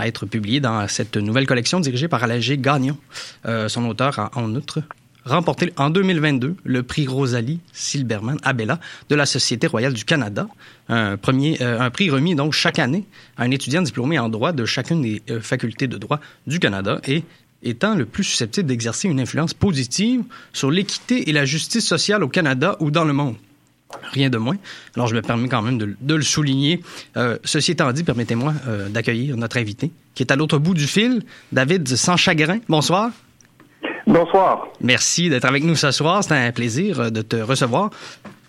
à être publié dans cette nouvelle collection dirigée par Alagé Gagnon. son auteur a en outre remporté en 2022 le prix Rosalie Silberman Abella de la Société royale du Canada, un, premier, un prix remis donc chaque année à un étudiant diplômé en droit de chacune des facultés de droit du Canada et étant le plus susceptible d'exercer une influence positive sur l'équité et la justice sociale au Canada ou dans le monde. Rien de moins. Alors, je me permets quand même de, le souligner. Euh, ceci étant dit, permettez-moi euh, d'accueillir notre invité, qui est à l'autre bout du fil, David Sans Chagrin. Bonsoir. Bonsoir. Merci d'être avec nous ce soir. C'est un plaisir euh, de te recevoir.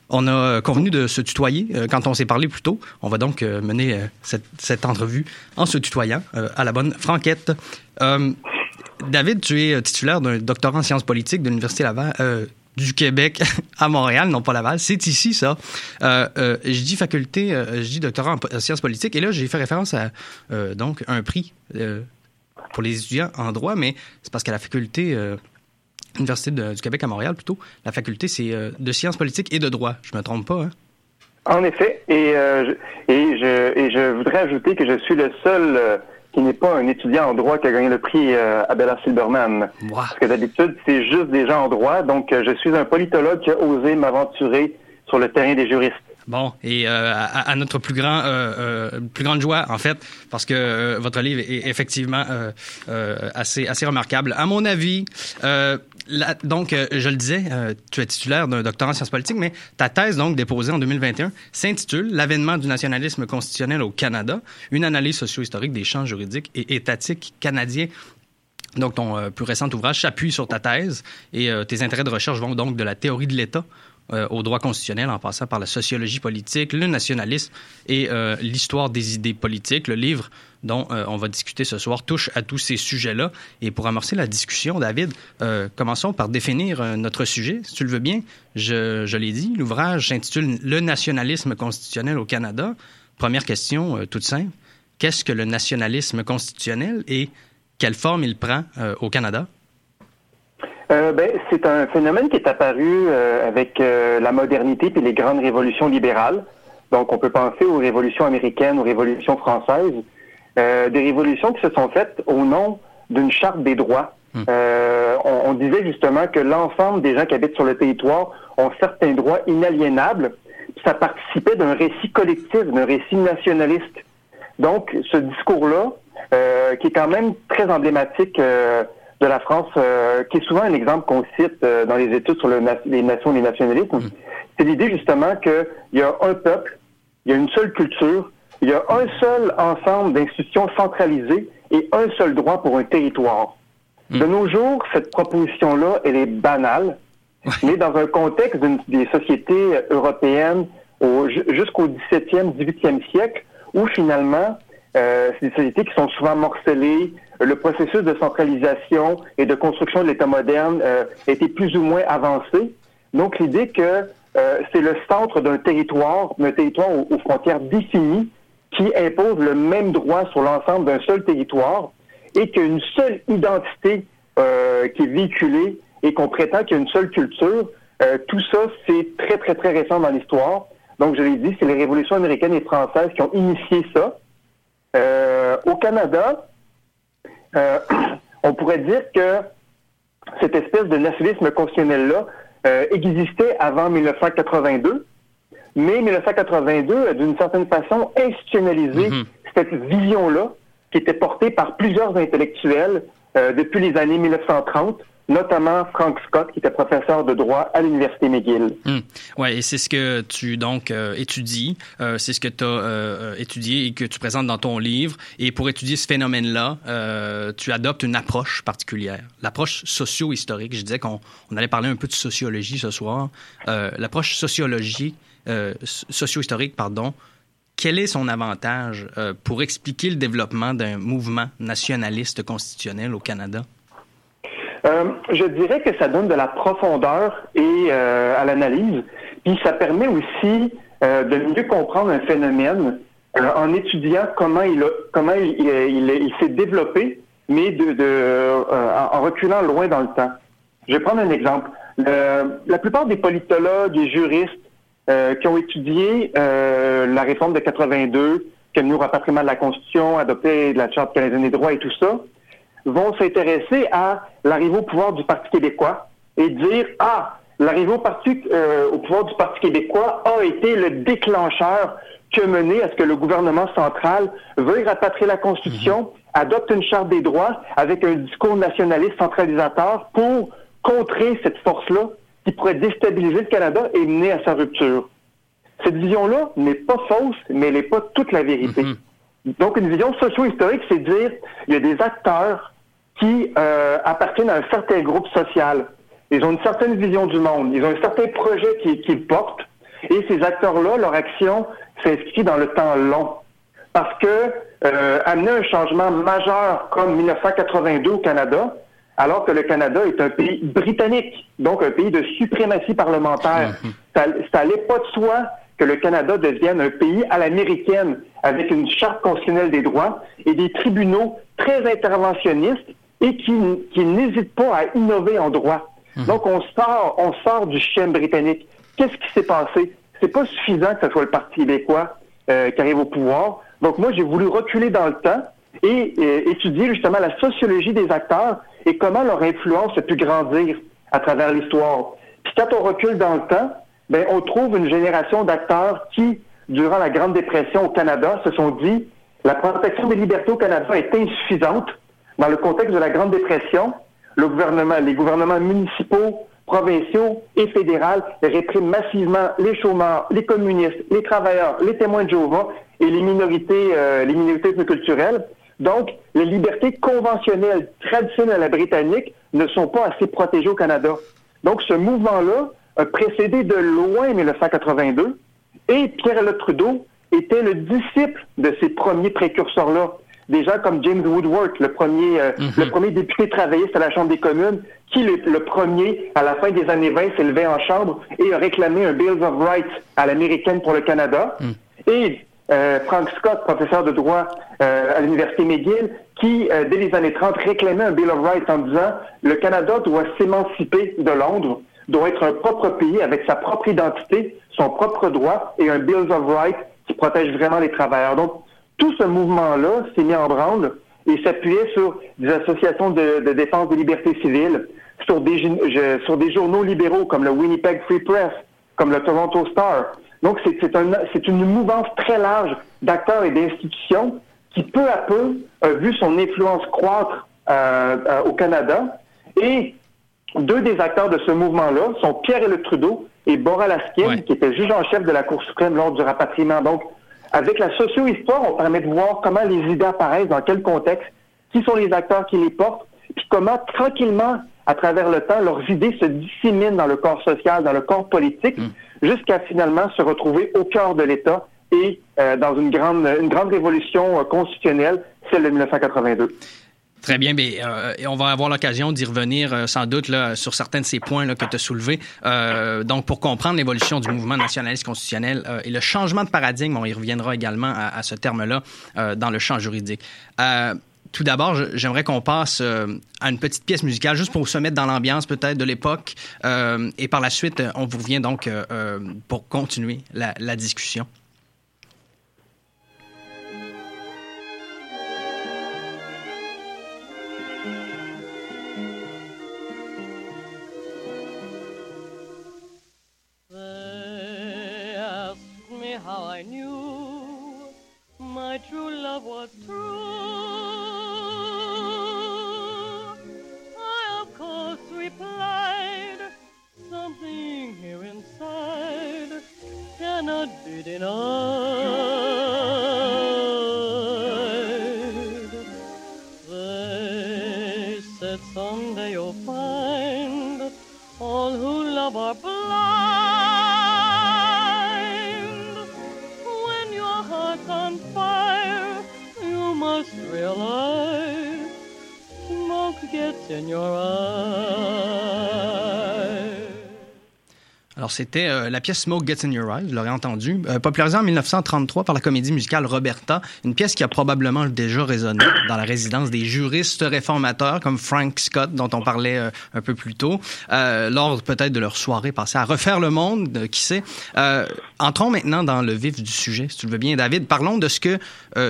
On a convenu de se tutoyer quand on s'est parlé plus tôt. On va donc mener cette, cette, entrevue en se tutoyant à la bonne franquette. David, tu es titulaire d'un doctorat en sciences politiques de l'Université Laval. Euh, du Québec à Montréal, non pas Laval. C'est ici, ça. Euh, je dis faculté, je dis doctorat en sciences politiques, et là, j'ai fait référence à donc un prix pour les étudiants en droit, mais c'est parce qu'à la faculté, Université du Québec à Montréal plutôt, la faculté, c'est de sciences politiques et de droit. Je me trompe pas, hein? En effet, et, et, je, et je voudrais ajouter que je suis le seul qui n'est pas un étudiant en droit qui a gagné le prix euh, Abella Silberman. Parce que d'habitude, c'est juste des gens en droit. Donc, euh, je suis un politologue qui a osé m'aventurer sur le terrain des juristes. Bon, et euh, à, notre plus grand, plus grande joie, en fait, parce que votre livre est effectivement assez, assez remarquable. À mon avis, donc, euh, je le disais, euh, tu es titulaire d'un doctorat en sciences politiques, mais ta thèse, donc, déposée en 2021, s'intitule L'avènement du nationalisme constitutionnel au Canada, une analyse socio-historique des champs juridiques et étatiques canadiens. Donc, ton euh, plus récent ouvrage s'appuie sur ta thèse et tes intérêts de recherche vont donc de la théorie de l'État au droit constitutionnel en passant par la sociologie politique, le nationalisme et l'histoire des idées politiques. Le livre dont euh, on va discuter ce soir touche à tous ces sujets-là. Et pour amorcer la discussion, David, euh, commençons par définir euh, notre sujet. Si tu le veux bien, je, je l'ai dit, l'ouvrage s'intitule Le nationalisme constitutionnel au Canada. Première question toute simple. Qu'est-ce que le nationalisme constitutionnel et quelle forme il prend au Canada? Ben, c'est un phénomène qui est apparu avec la modernité et les grandes révolutions libérales. Donc, on peut penser aux révolutions américaines, aux révolutions françaises. Euh, des révolutions qui se sont faites au nom d'une charte des droits. Hmm. Euh, on, disait justement que l'ensemble des gens qui habitent sur le territoire ont certains droits inaliénables. Ça participait d'un récit collectif, d'un récit nationaliste. Donc, ce discours-là, euh, qui est quand même très emblématique de la France, qui est souvent un exemple qu'on cite dans les études sur les nations et les nationalismes, hmm. c'est l'idée justement qu'il y a un peuple, il y a une seule culture, il y a un seul ensemble d'institutions centralisées et un seul droit pour un territoire. Hmm. De nos jours, cette proposition-là, elle est banale, mais dans un contexte des sociétés européennes jusqu'au 17e, 18e siècle, où finalement, euh, c'est des sociétés qui sont souvent morcelées, le processus de centralisation et de construction de l'État moderne euh, été plus ou moins avancé. Donc l'idée que euh, c'est le centre d'un territoire, d'un territoire aux frontières définies, qui impose le même droit sur l'ensemble d'un seul territoire et qu'il y a une seule identité euh, qui est véhiculée et qu'on prétend qu'il y a une seule culture. Tout ça, c'est très, très, très récent dans l'histoire. Donc, je l'ai dit, c'est les révolutions américaines et françaises qui ont initié ça. Au Canada, on pourrait dire que cette espèce de nationalisme constitutionnel-là existait avant 1982, mais 1982 a d'une certaine façon institutionnalisé mhm. cette vision-là qui était portée par plusieurs intellectuels euh, depuis les années 1930 notamment Frank Scott, qui était professeur de droit à l'Université McGill. Hmm. Oui, et c'est ce que tu donc euh, étudies, euh, c'est ce que tu as étudié et que tu présentes dans ton livre. Et pour étudier ce phénomène-là, tu adoptes une approche particulière, l'approche socio-historique. Je disais qu'on allait parler un peu de sociologie ce soir. l'approche sociologie euh, socio-historique, pardon, quel est son avantage euh, pour expliquer le développement d'un mouvement nationaliste constitutionnel au Canada? Euh, je dirais que ça donne de la profondeur et à l'analyse, puis ça permet aussi de mieux comprendre un phénomène en étudiant comment il comment il, s'est développé, mais de, en reculant loin dans le temps. Je vais prendre un exemple. la plupart des politologues et juristes euh, qui ont étudié euh, la réforme de 82, qui au rapatriement de la Constitution, adopter de la Charte canadienne des droits et tout ça, vont s'intéresser à l'arrivée au pouvoir du Parti québécois et dire ah l'arrivée au parti euh, au pouvoir du Parti québécois a été le déclencheur qui a mené à ce que le gouvernement central veuille rapatrier la Constitution, mhm. adopte une charte des droits avec un discours nationaliste centralisateur pour contrer cette force-là qui pourrait déstabiliser le Canada et mener à sa rupture. Cette vision-là n'est pas fausse, mais elle n'est pas toute la vérité. Mhm. Donc, une vision socio-historique, c'est dire il y a des acteurs qui euh, appartiennent à un certain groupe social. Ils ont une certaine vision du monde. Ils ont un certain projet qu'ils portent. Et ces acteurs-là, leur action s'inscrit dans le temps long. Parce que euh, amener un changement majeur comme 1982 au Canada, alors que le Canada est un pays britannique, donc un pays de suprématie parlementaire, mhm. ça, ça pas de soi que le Canada devienne un pays à l'américaine avec une charte constitutionnelle des droits et des tribunaux très interventionnistes et qui, qui n'hésitent pas à innover en droit. Mhm. Donc on sort, on sort du schème britannique. Qu'est-ce qui s'est passé? C'est pas suffisant que ce soit le Parti québécois euh, qui arrive au pouvoir. Donc moi j'ai voulu reculer dans le temps et étudier justement la sociologie des acteurs et comment leur influence a pu grandir à travers l'histoire. Puis quand on recule dans le temps, ben, on trouve une génération d'acteurs qui, durant la Grande Dépression au Canada, se sont dit la protection des libertés au Canada est insuffisante. Dans le contexte de la Grande Dépression, les gouvernements municipaux, provinciaux et fédéraux répriment massivement les chômeurs, les communistes, les travailleurs, les témoins de Jéhovah et les minorités, euh, les minorités culturelles. Donc, les libertés conventionnelles traditionnelles à la britannique ne sont pas assez protégées au Canada. Donc, ce mouvement-là a précédé de loin 1982 et Pierre-Éliott Trudeau était le disciple de ces premiers précurseurs-là. Des gens comme James Woodward, le premier, euh, mhm. le premier député travailliste à la Chambre des communes, qui le, le premier, à la fin des années 20, s'est levé en Chambre et a réclamé un Bill of Rights à l'américaine pour le Canada. Mhm. Et euh, Frank Scott, professeur de droit euh, à l'Université McGill, qui, dès les années 30, réclamait un Bill of Rights en disant le Canada doit s'émanciper de Londres doit être un propre pays avec sa propre identité, son propre droit et un Bill of Rights qui protège vraiment les travailleurs. Donc, tout ce mouvement-là s'est mis en branle et s'appuyait sur des associations de, défense des libertés civiles, sur des, sur des journaux libéraux comme le Winnipeg Free Press, comme le Toronto Star. Donc, c'est un, une mouvance très large d'acteurs et d'institutions qui, peu à peu, a vu son influence croître euh, euh, au Canada et deux des acteurs de ce mouvement-là sont Pierre-Éliott Trudeau et Bora Laskin, qui était juge en chef de la Cour suprême lors du rapatriement. Donc, avec la socio-histoire, on permet de voir comment les idées apparaissent, dans quel contexte, qui sont les acteurs qui les portent, puis comment tranquillement, à travers le temps, leurs idées se disséminent dans le corps social, dans le corps politique, mm. jusqu'à finalement se retrouver au cœur de l'État et euh, dans une grande, une grande révolution euh, constitutionnelle, celle de 1982. Très bien, mais euh, on va avoir l'occasion d'y revenir euh, sans doute là, sur certains de ces points là, que tu as soulevés. Euh, donc, pour comprendre l'évolution du mouvement nationaliste constitutionnel et le changement de paradigme, on y reviendra également à, ce terme-là dans le champ juridique. tout d'abord, j'aimerais qu'on passe à une petite pièce musicale, juste pour se mettre dans l'ambiance peut-être de l'époque. et par la suite, on vous revient donc pour continuer la discussion. how I knew my true love was true. I, of course, replied something here inside cannot be denied. They said someday you'll find all who love are blind. Smoke gets in your eyes. Alors, c'était euh, la pièce Smoke Gets in Your Eyes, vous l'aurez entendu, euh, popularisée en 1933 par la comédie musicale Roberta, une pièce qui a probablement déjà résonné dans la résidence des juristes réformateurs comme Frank Scott, dont on parlait euh, un peu plus tôt, lors peut-être de leur soirée passée à refaire le monde, qui sait. entrons maintenant dans le vif du sujet, si tu le veux bien, David. Parlons de ce que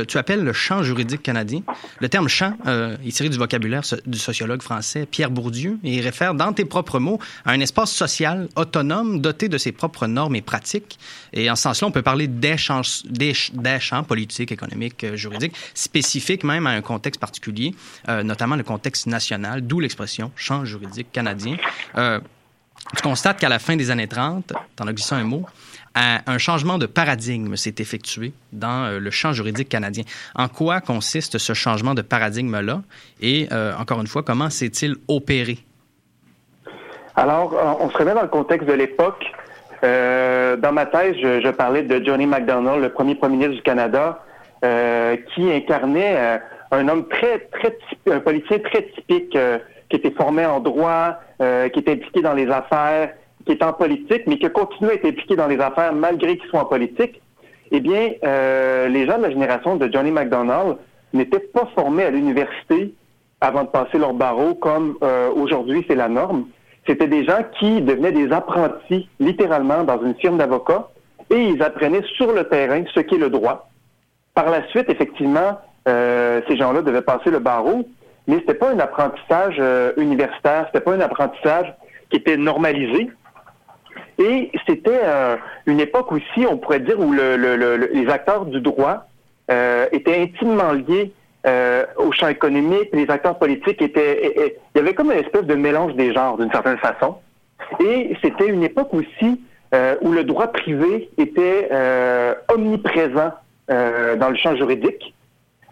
tu appelles le champ juridique canadien. Le terme champ est tiré du vocabulaire du sociologue français Pierre Bourdieu et il réfère, dans tes propres mots, à un espace social autonome doté de ses propres normes et pratiques. Et en ce sens-là, on peut parler d'échanges politiques, économiques, euh, juridiques, spécifiques même à un contexte particulier, euh, notamment le contexte national, d'où l'expression champ juridique canadien. Euh, tu constates qu'à la fin des années 30, en as glissé un mot, un changement de paradigme s'est effectué dans le champ juridique canadien. En quoi consiste ce changement de paradigme-là? Et, encore une fois, comment s'est-il opéré? Alors, on se remet dans le contexte de l'époque. Euh, dans ma thèse, je, parlais de Johnny MacDonald, le premier premier ministre du Canada, euh, qui incarnait euh, un homme très, très, un politicien très typique, qui était formé en droit, qui était impliqué dans les affaires, qui était en politique, mais qui continue à être impliqué dans les affaires malgré qu'il soit en politique. Eh bien, les gens de la génération de Johnny MacDonald n'étaient pas formés à l'université avant de passer leur barreau comme aujourd'hui c'est la norme. C'était des gens qui devenaient des apprentis, littéralement, dans une firme d'avocats, et ils apprenaient sur le terrain ce qu'est le droit. Par la suite, effectivement, euh, ces gens-là devaient passer le barreau, mais c'était pas un apprentissage euh, universitaire, c'était pas un apprentissage qui était normalisé. Et c'était euh, une époque aussi, on pourrait dire, où les acteurs du droit étaient intimement liés euh, au champ économique, les acteurs politiques étaient... il y avait comme une espèce de mélange des genres, d'une certaine façon. Et c'était une époque aussi euh, où le droit privé était euh, omniprésent dans le champ juridique.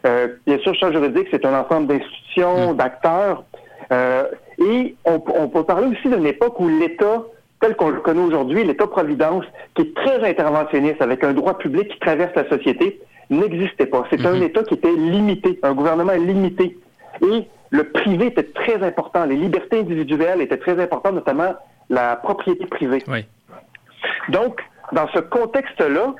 bien sûr, le champ juridique, c'est un ensemble d'institutions, mmh. d'acteurs. et on, on, peut parler aussi d'une époque où l'État, tel qu'on le connaît aujourd'hui, l'État-providence, qui est très interventionniste, avec un droit public qui traverse la société, n'existait pas. C'était un mhm. État qui était limité, un gouvernement limité. Et le privé était très important. Les libertés individuelles étaient très importantes, notamment la propriété privée. Donc, dans ce contexte-là,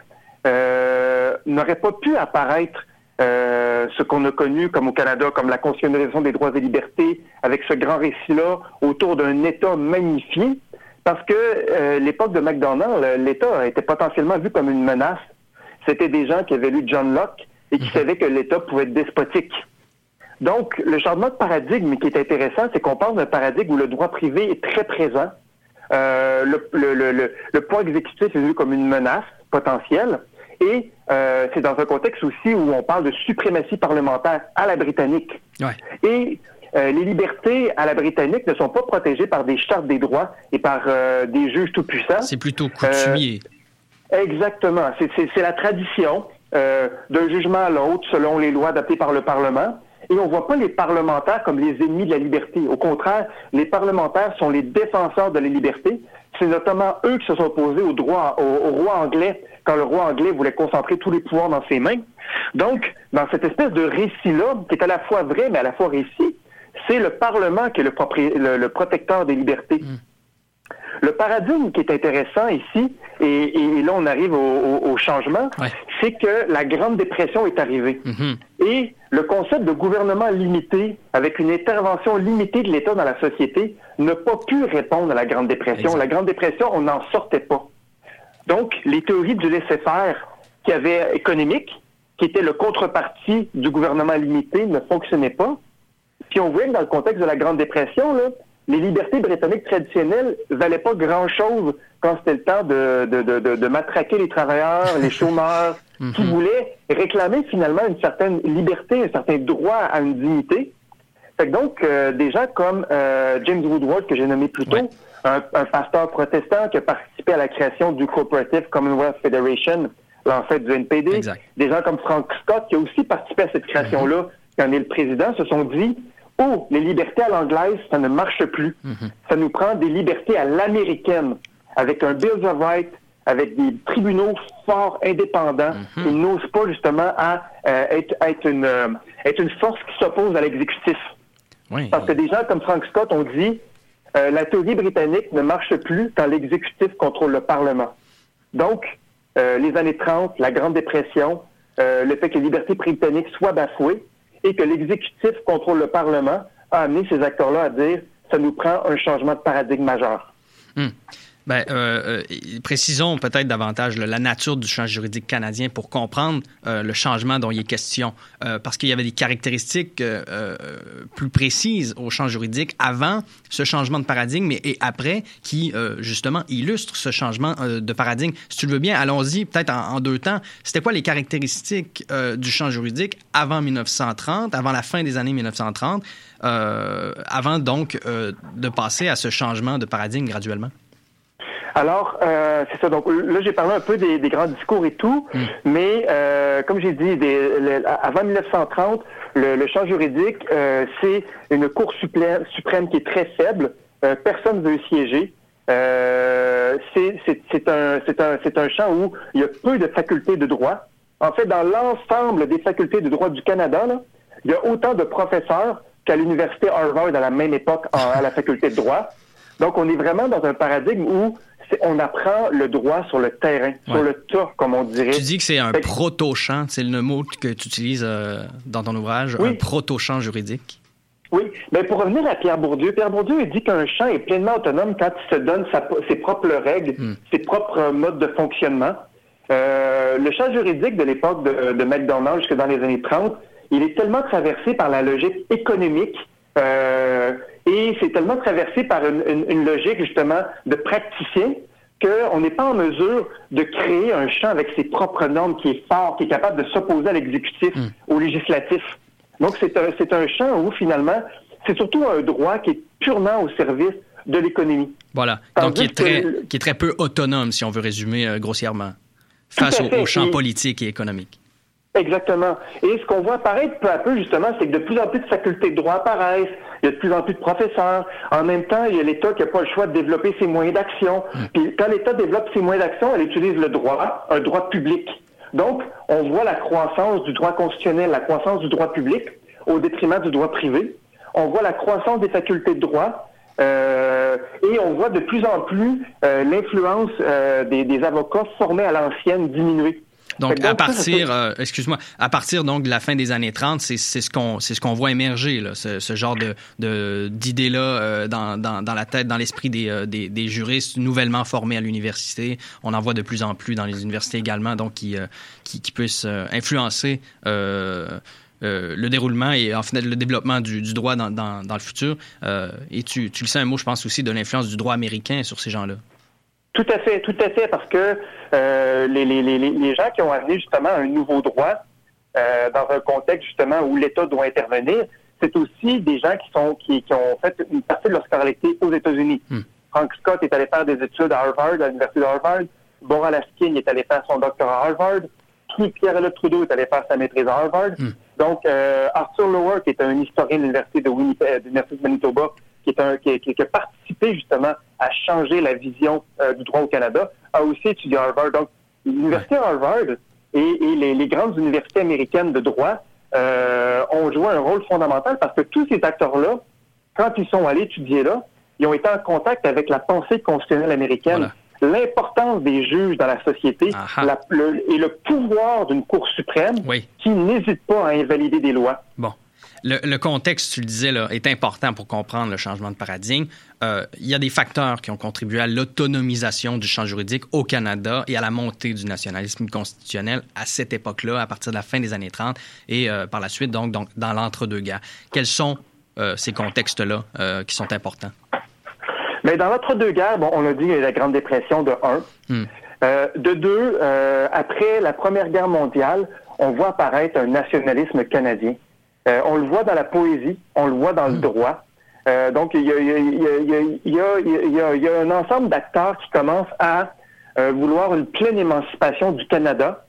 euh, n'aurait pas pu apparaître euh, ce qu'on a connu comme au Canada, comme la constitutionnalisation des droits et libertés, avec ce grand récit-là autour d'un État magnifié, parce que euh, l'époque de McDonald, l'État était potentiellement vu comme une menace c'était des gens qui avaient lu John Locke et qui mhm. savaient que l'État pouvait être despotique. Donc, le changement de paradigme qui est intéressant, c'est qu'on parle d'un paradigme où le droit privé est très présent. Euh, le, le, le, pouvoir exécutif est vu comme une menace potentielle. Et euh, c'est dans un contexte aussi où on parle de suprématie parlementaire à la britannique. Et euh, les libertés à la britannique ne sont pas protégées par des chartes des droits et par des juges tout-puissants. C'est plutôt coutumier. Exactement. C'est la tradition euh, d'un jugement à l'autre selon les lois adaptées par le Parlement. Et on ne voit pas les parlementaires comme les ennemis de la liberté. Au contraire, les parlementaires sont les défenseurs de la liberté. C'est notamment eux qui se sont opposés au, droit, au, roi anglais quand le roi anglais voulait concentrer tous les pouvoirs dans ses mains. Donc, dans cette espèce de récit-là, qui est à la fois vrai mais à la fois récit, c'est le Parlement qui est le, protecteur des libertés. Mm. Le paradigme qui est intéressant ici, et, là on arrive au, changement, c'est que la Grande Dépression est arrivée. Mm-hmm. Et le concept de gouvernement limité, avec une intervention limitée de l'État dans la société, n'a pas pu répondre à la Grande Dépression. La Grande Dépression, on n'en sortait pas. Donc, les théories du laisser-faire qui avaient économique, qui était le contrepartie du gouvernement limité, ne fonctionnaient pas. Puis on voit que dans le contexte de la Grande Dépression, là, les libertés britanniques traditionnelles valaient pas grand-chose quand c'était le temps de, de, de, de, matraquer les travailleurs, les chômeurs, qui mhm. voulaient réclamer finalement une certaine liberté, un certain droit à une dignité. Fait donc, euh, des gens comme euh, James Woodward, que j'ai nommé plus tôt, un, pasteur protestant qui a participé à la création du Cooperative Commonwealth Federation, en fait du NPD, des gens comme Frank Scott, qui a aussi participé à cette création-là, mhm. qui en est le président, se sont dit, oh, les libertés à l'anglaise, ça ne marche plus. Mhm. Ça nous prend des libertés à l'américaine, avec un Bill of Rights, avec des tribunaux forts, indépendants. Mhm. Ils n'osent pas justement à euh, être, être, une, euh, être une force qui s'oppose à l'exécutif. Parce que des gens comme Frank Scott ont dit, la théorie britannique ne marche plus quand l'exécutif contrôle le Parlement. Donc, les années 30, la Grande Dépression, le fait que les libertés britanniques soient bafouées et que l'exécutif contrôle le Parlement a amené ces acteurs-là à dire ça nous prend un changement de paradigme majeur. Hmm. Ben, euh, euh, précisons peut-être davantage la nature du champ juridique canadien pour comprendre euh, le changement dont il est question, parce qu'il y avait des caractéristiques plus précises au champ juridique avant ce changement de paradigme et, après qui, justement, illustrent ce changement de paradigme. Si tu le veux bien, allons-y peut-être en, en, deux temps. C'était quoi les caractéristiques du champ juridique avant 1930, avant la fin des années 1930, avant donc de passer à ce changement de paradigme graduellement? Alors, euh, c'est ça. Donc là, j'ai parlé un peu des, grands discours et tout, hmm. mais euh, comme j'ai dit, avant 1930, le, champ juridique, euh, c'est une Cour suprême, suprême, qui est très faible. personne ne veut siéger. c'est un, un, un champ où il y a peu de facultés de droit. En fait, dans l'ensemble des facultés de droit du Canada, là, il y a autant de professeurs qu'à l'université Harvard à la même époque à la faculté de droit. Donc, on est vraiment dans un paradigme où on apprend le droit sur le terrain, sur le tas, comme on dirait. Tu dis que c'est un proto-champ, c'est le mot que tu utilises euh, dans ton ouvrage, un proto-champ juridique? Oui, mais pour revenir à Pierre Bourdieu, Pierre Bourdieu il dit qu'un champ est pleinement autonome quand il se donne ses propres règles, hmm. ses propres modes de fonctionnement. Euh, le champ juridique de l'époque de, de McDonald's jusque dans les années 30, il est tellement traversé par la logique économique euh, et c'est tellement traversé par une, logique justement de praticien qu'on n'est pas en mesure de créer un champ avec ses propres normes qui est fort, qui est capable de s'opposer à l'exécutif, hmm. au législatif. Donc c'est un, c'est un champ où finalement, c'est surtout un droit qui est purement au service de l'économie. Voilà. Donc qui est, très, qui est très peu autonome, si on veut résumer euh, grossièrement, face au, champ politique et économique. Exactement. Et ce qu'on voit apparaître peu à peu, justement, c'est que de plus en plus de facultés de droit apparaissent, il y a de plus en plus de professeurs. En même temps, il y a l'État qui n'a pas le choix de développer ses moyens d'action. Hmm. Puis quand l'État développe ses moyens d'action, elle utilise le droit, un droit public. Donc, on voit la croissance du droit constitutionnel, la croissance du droit public au détriment du droit privé. On voit la croissance des facultés de droit. Euh, et on voit de plus en plus euh, l'influence euh, des, des avocats formés à l'ancienne diminuer. Donc, à partir, euh, excuse-moi, à partir donc de la fin des années 30, c'est ce qu'on c'est ce qu'on voit émerger, là, ce, ce genre de d'idées-là euh, dans, dans, dans, la tête, dans l'esprit des, euh, des, des, juristes nouvellement formés à l'université. On en voit de plus en plus dans les universités également, donc qui, qui, qui puissent influencer le déroulement et en fait le développement du, du droit dans, dans, dans, le futur. et tu, tu le sais un mot, je pense aussi, de l'influence du droit américain sur ces gens-là. Tout à fait, tout à fait, parce que euh, les, les, les, les, gens qui ont amené justement un nouveau droit euh, dans un contexte justement où l'État doit intervenir, c'est aussi des gens qui sont qui, qui, ont fait une partie de leur scolarité aux États-Unis. Hmm. Frank Scott est allé faire des études à Harvard, à l'université de Harvard. Bora Laskin est allé faire son doctorat à Harvard. Pierre-Éliott Trudeau est allé faire sa maîtrise à Harvard. Hmm. Donc, euh, Arthur Lower, qui est un historien de l'université de, Winnipeg, de l'université de Manitoba, qui, est un, qui, qui, qui, a participé justement à changer la vision euh, du droit au Canada, a aussi étudié à Harvard. Donc, l'université Harvard et, et les, les, grandes universités américaines de droit euh, ont joué un rôle fondamental parce que tous ces acteurs-là, quand ils sont allés étudier là, ils ont été en contact avec la pensée constitutionnelle américaine. L'importance des juges dans la société la, le, et le pouvoir d'une Cour suprême qui n'hésite pas à invalider des lois. Bon. Le, contexte, tu le disais, là, est important pour comprendre le changement de paradigme. Euh, il y a des facteurs qui ont contribué à l'autonomisation du champ juridique au Canada et à la montée du nationalisme constitutionnel à cette époque-là, à partir de la fin des années 30 et euh, par la suite, donc, donc dans l'entre-deux-guerres. Quels sont euh, ces contextes-là qui sont importants? Mais dans l'entre-deux-guerres, bon, on a dit la Grande Dépression de 1. Hmm. de deux, après la Première Guerre mondiale, on voit apparaître un nationalisme canadien euh, on le voit dans la poésie, on le voit dans le droit. Euh, donc, il y a, un ensemble d'acteurs qui commencent à euh, vouloir une pleine émancipation du Canada.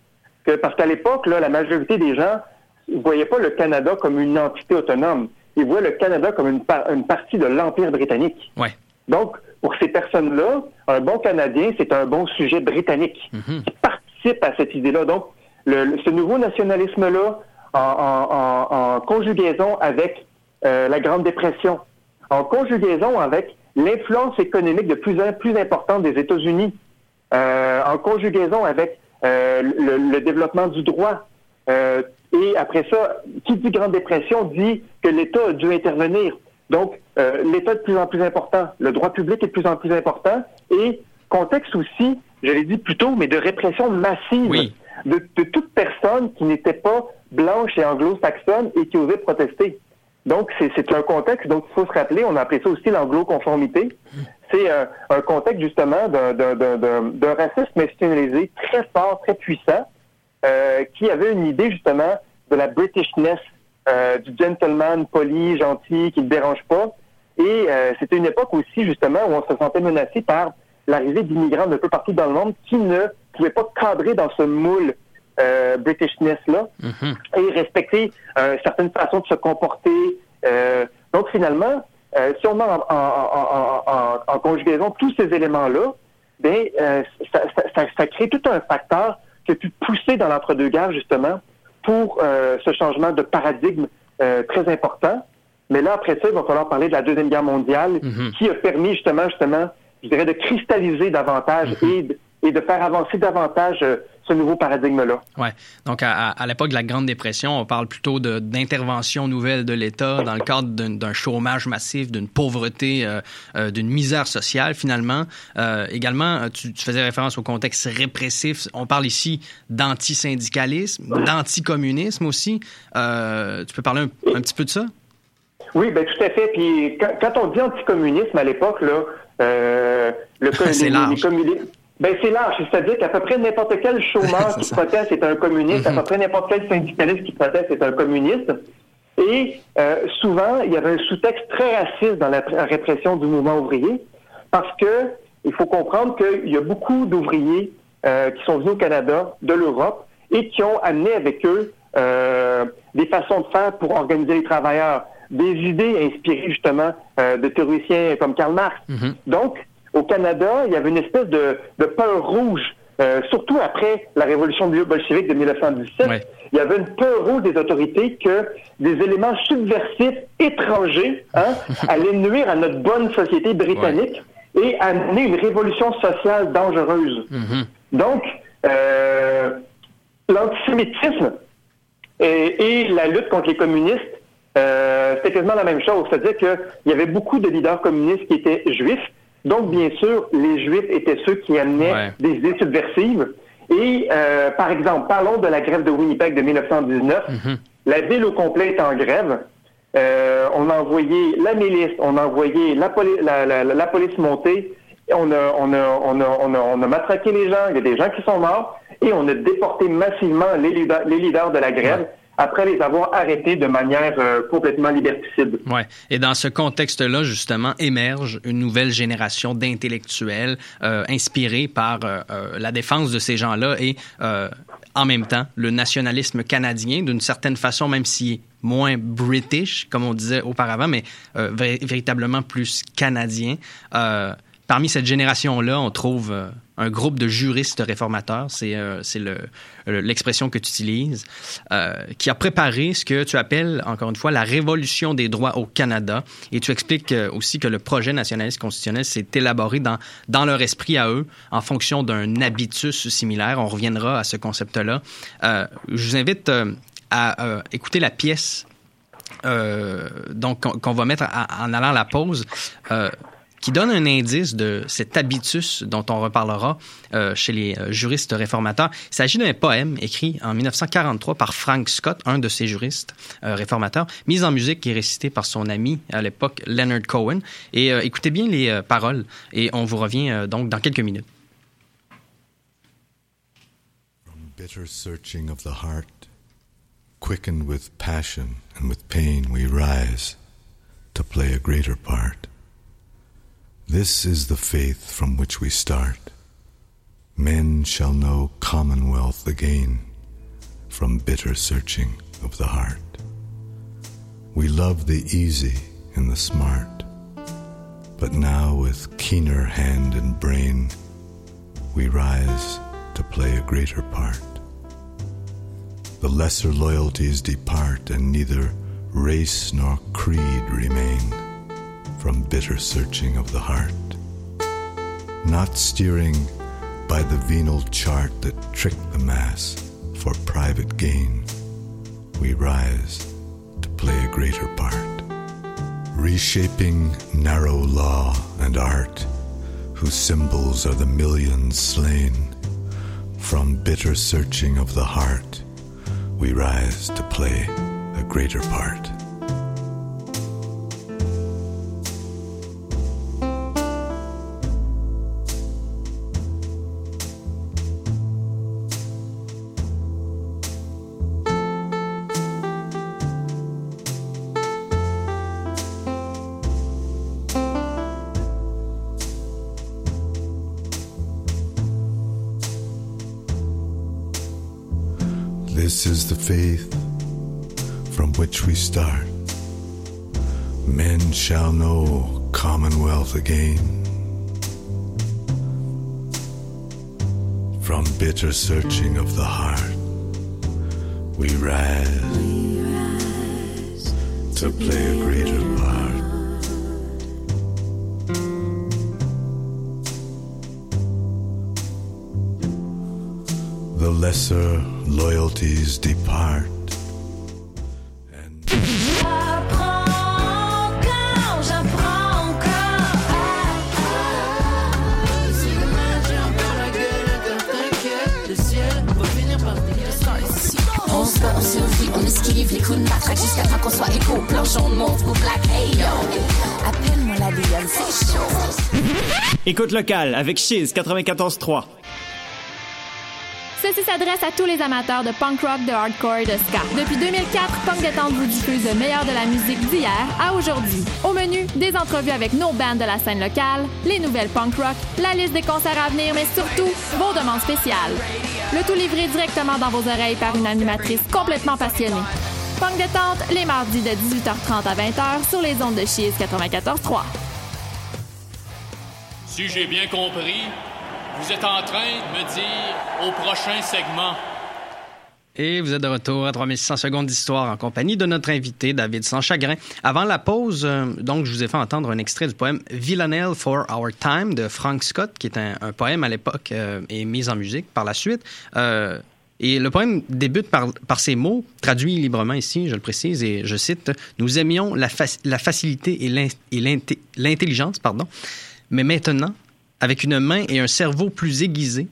parce qu'à l'époque, la majorité des gens ne voyaient pas le Canada comme une entité autonome. Ils voyaient le Canada comme une, partie de l'Empire britannique. Ouais. Donc, pour ces personnes-là, un bon Canadien, c'est un bon sujet britannique mm-hmm. qui participe à cette idée-là. Donc, ce nouveau nationalisme-là, en, conjugaison avec euh, la Grande Dépression, en conjugaison avec l'influence économique de plus en plus importante des États-Unis, euh, en conjugaison avec euh, le, le, développement du droit. Euh, et après ça, qui dit Grande Dépression dit que l'État a dû intervenir. Donc, euh, l'État est de plus en plus important, le droit public est de plus en plus important, et contexte aussi, je l'ai dit plus tôt, mais de répression massive de, de toute personne qui n'était pas blanche et anglo-saxonne et qui osait protester. Donc, c'est un contexte, donc il faut se rappeler, on a appelé ça aussi l'anglo-conformité. C'est un, un, contexte justement d'un racisme institutionnalisé très fort, très puissant, euh, qui avait une idée justement de la Britishness, euh, du gentleman poli, gentil, qui ne dérange pas. Et euh, c'était une époque aussi justement où on se sentait menacé par l'arrivée d'immigrants d'un peu partout dans le monde qui ne pouvaient pas cadrer dans ce moule euh, Britishness-là mhm. et respecter euh, certaines façons de se comporter. Euh, donc finalement, euh, si on met en, en, en, en, conjugaison tous ces éléments-là, ben, ça, ça, ça, crée tout un facteur qui a pu pousser dans l'entre-deux-guerres justement pour ce changement de paradigme très important. Mais là, après ça, il va falloir parler de la Deuxième Guerre mondiale mhm. qui a permis justement, justement, je dirais, de cristalliser davantage mhm. et, et de faire avancer davantage ce nouveau paradigme-là. Oui. Donc, à, à l'époque de la Grande Dépression, on parle plutôt d'intervention nouvelle de l'État dans le cadre d'un chômage massif, d'une pauvreté, euh, euh, d'une misère sociale, finalement. Euh, également, tu, tu, faisais référence au contexte répressif. On parle ici d'antisyndicalisme, d'anticommunisme aussi. Euh, tu peux parler un, un, petit peu de ça? Oui, ben tout à fait. Puis quand, quand on dit anticommunisme à l'époque, là, euh, le, les, les, communistes ben c'est large, c'est-à-dire qu'à peu près n'importe quel chômeur qui proteste est un communiste, à peu mhm. près n'importe quel syndicaliste qui proteste est un communiste. Et euh, souvent, il y avait un sous-texte très raciste dans la répression du mouvement ouvrier, parce que il faut comprendre qu'il y a beaucoup d'ouvriers euh, qui sont venus au Canada, de l'Europe, et qui ont amené avec eux euh, des façons de faire pour organiser les travailleurs, des idées inspirées justement euh, de théoriciens comme Karl Marx. Mhm. Donc, au Canada, il y avait une espèce de, de peur rouge, euh, surtout après la révolution bolchevique de 1917. Il y avait une peur rouge des autorités que des éléments subversifs étrangers hein, allaient nuire à notre bonne société britannique et amener une révolution sociale dangereuse. Mm-hmm. Donc, euh, l'antisémitisme et, et, la lutte contre les communistes, euh, c'était quasiment la même chose. C'est-à-dire qu'il y avait beaucoup de leaders communistes qui étaient juifs, donc, bien sûr, les Juifs étaient ceux qui amenaient des idées subversives. Et, euh, par exemple, parlons de la grève de Winnipeg de 1919. Mhm. La ville au complet est en grève. Euh, on a envoyé la milice, on a envoyé la, la, la, police montée, on a, on, a, on, a, on, a, on a matraqué les gens, il y a des gens qui sont morts, et on a déporté massivement les leaders, les leaders de la grève après les avoir arrêtés de manière euh, complètement liberticide. Ouais. Et dans ce contexte-là, justement, émerge une nouvelle génération d'intellectuels euh, inspirés par euh, la défense de ces gens-là et en même temps le nationalisme canadien, d'une certaine façon, même si moins british, comme on disait auparavant, mais véritablement plus canadien. Parmi cette génération-là, on trouve un groupe de juristes réformateurs, c'est euh, l'expression le, que tu utilises, euh, qui a préparé ce que tu appelles, encore une fois, la révolution des droits au Canada. Et tu expliques euh, aussi que le projet nationaliste constitutionnel s'est élaboré dans, leur esprit à eux, en fonction d'un habitus similaire. On reviendra à ce concept-là. Euh, je vous invite euh, à euh, écouter la pièce euh, qu'on va mettre en allant à la pause. Qui donne un indice de cet habitus dont on reparlera euh, chez les euh, juristes réformateurs. Il s'agit d'un poème écrit en 1943 par Frank Scott, un de ces juristes euh, réformateurs, mis en musique et récité par son ami à l'époque Leonard Cohen. Et écoutez bien les paroles et on vous revient donc dans quelques minutes. From bitter searching of the heart, quickened with passion and with pain, we rise to play a greater part. This is the faith from which we start. Men shall know commonwealth again from bitter searching of the heart. We love the easy and the smart, but now with keener hand and brain, we rise to play a greater part. The lesser loyalties depart, and neither race nor creed remain from bitter searching of the heart. Not steering by the venal chart that tricked the mass for private gain, we rise to play a greater part. Reshaping narrow law and art, whose symbols are the millions slain. From bitter searching of the heart, we rise to play a greater part. The faith from which we start. Men shall know commonwealth again. From bitter searching of the heart, we rise, to play a greater part. The lesser loyalties depart. J'apprends encore, j'apprends encore. Si demain j'ai encore la gueule, t'inquiète, le ciel va finir par On se bat, on survit, on esquive les coups de matraque jusqu'à temps qu'on soit égaux. Planchon de mauve ou black, hey yo. Appelle-moi la Lyon, c'est chaud. Écoute locale avec Chiz 94.3. S'adresse à tous les amateurs de punk rock, de hardcore et de ska. Depuis 2004, Punk Détente vous diffuse le meilleur de la musique d'hier à aujourd'hui. Au menu, des entrevues avec nos bands de la scène locale, les nouvelles punk rock, la liste des concerts à venir, mais surtout, vos demandes spéciales. Le tout livré directement dans vos oreilles par une animatrice complètement passionnée. Punk Détente, les mardis de 18h30 à 20h sur les ondes de Chiz 94.3. Si j'ai bien compris, vous êtes en train de me dire au prochain segment. Et vous êtes de retour à 3600 secondes d'histoire en compagnie de notre invité David Sanchagrin. Avant la pause, euh, donc, je vous ai fait entendre un extrait du poème Villanelle for Our Time de Frank Scott, qui est un, poème à l'époque euh, et mis en musique par la suite. Euh, et le poème débute par, ces mots, traduits librement ici, je le précise, et je cite Nous aimions la, la facilité et l'intelligence, pardon, mais maintenant, avec une main et un cerveau plus aiguisés,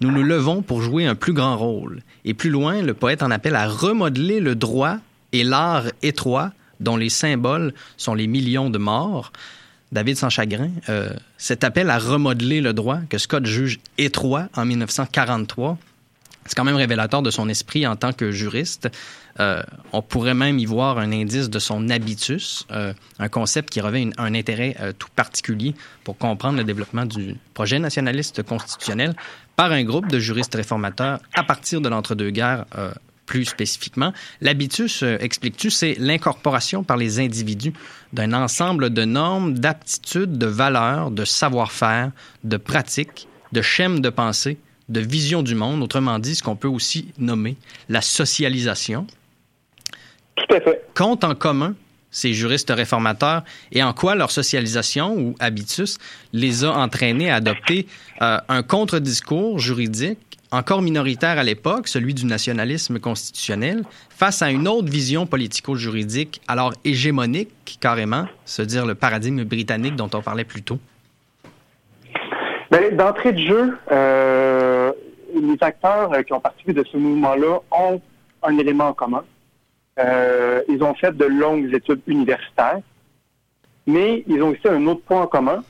nous nous levons pour jouer un plus grand rôle. Et plus loin, le poète en appelle à remodeler le droit et l'art étroit dont les symboles sont les millions de morts. David sans chagrin, euh, cet appel à remodeler le droit que Scott juge étroit en 1943, c'est quand même révélateur de son esprit en tant que juriste. Euh, on pourrait même y voir un indice de son habitus, euh, un concept qui revêt un intérêt euh, tout particulier pour comprendre le développement du projet nationaliste constitutionnel par un groupe de juristes réformateurs à partir de l'entre-deux-guerres plus spécifiquement. L'habitus, expliques-tu, c'est l'incorporation par les individus d'un ensemble de normes, d'aptitudes, de valeurs, de savoir-faire, de pratiques, de schèmes de pensée, de vision du monde, autrement dit, ce qu'on peut aussi nommer la socialisation. Tout à fait. Compte en commun ces juristes réformateurs et en quoi leur socialisation ou habitus les a entraînés à adopter euh, un contre-discours juridique encore minoritaire à l'époque, celui du nationalisme constitutionnel, face à une autre vision politico-juridique, alors hégémonique carrément, se dire le paradigme britannique dont on parlait plus tôt? Ben, D'entrée de jeu, euh, les acteurs euh, qui ont participé de ce mouvement-là ont un élément en commun. Euh, ils ont fait de longues études universitaires, mais ils ont aussi un autre point en commun.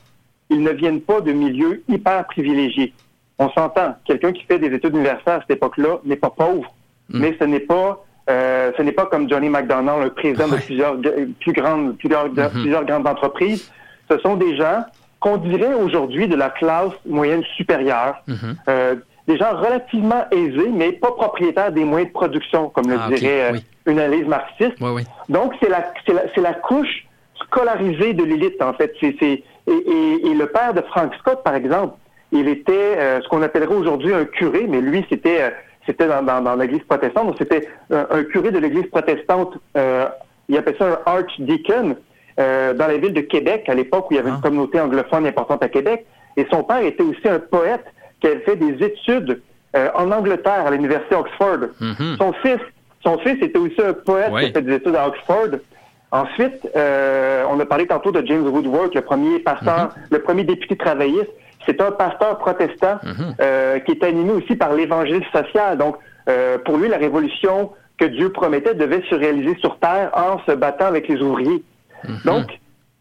Ils ne viennent pas de milieux hyper privilégiés. On s'entend, quelqu'un qui fait des études universitaires à cette époque-là n'est pas pauvre, mais ce n'est pas euh, ce n'est pas comme Johnny McDonald, le président de plusieurs plus grandes plusieurs, plusieurs grandes entreprises. Ce sont des gens qu'on dirait aujourd'hui de la classe moyenne supérieure, Mhm. euh, des gens relativement aisés, mais pas propriétaires des moyens de production, comme le Ah, dirait euh, oui. une analyse marxiste. Oui, oui. Donc, c'est la, c'est la, c'est la couche scolarisée de l'élite, en fait. Et, et, et le père de Frank Scott, par exemple, il était euh, ce qu'on appellerait aujourd'hui un curé, mais lui, c'était, euh, c'était dans, dans, dans l'église protestante. Donc, c'était un, un curé de l'église protestante. Euh, il appelle ça un archdeacon. euh, dans la ville de Québec à l'époque où il y avait Ah. une communauté anglophone importante à Québec. Et son père était aussi un poète avait fait des études euh, en Angleterre à l'université Oxford. Mhm. Son fils, son fils était aussi un poète Ouais. qui a fait des études à Oxford. Ensuite, euh, on a parlé tantôt de James Woodward, le premier pasteur, le premier député travailliste. C'est un pasteur protestant euh, qui est animé aussi par l'évangile social. Donc, pour lui, la révolution que Dieu promettait devait se réaliser sur terre en se battant avec les ouvriers. Donc,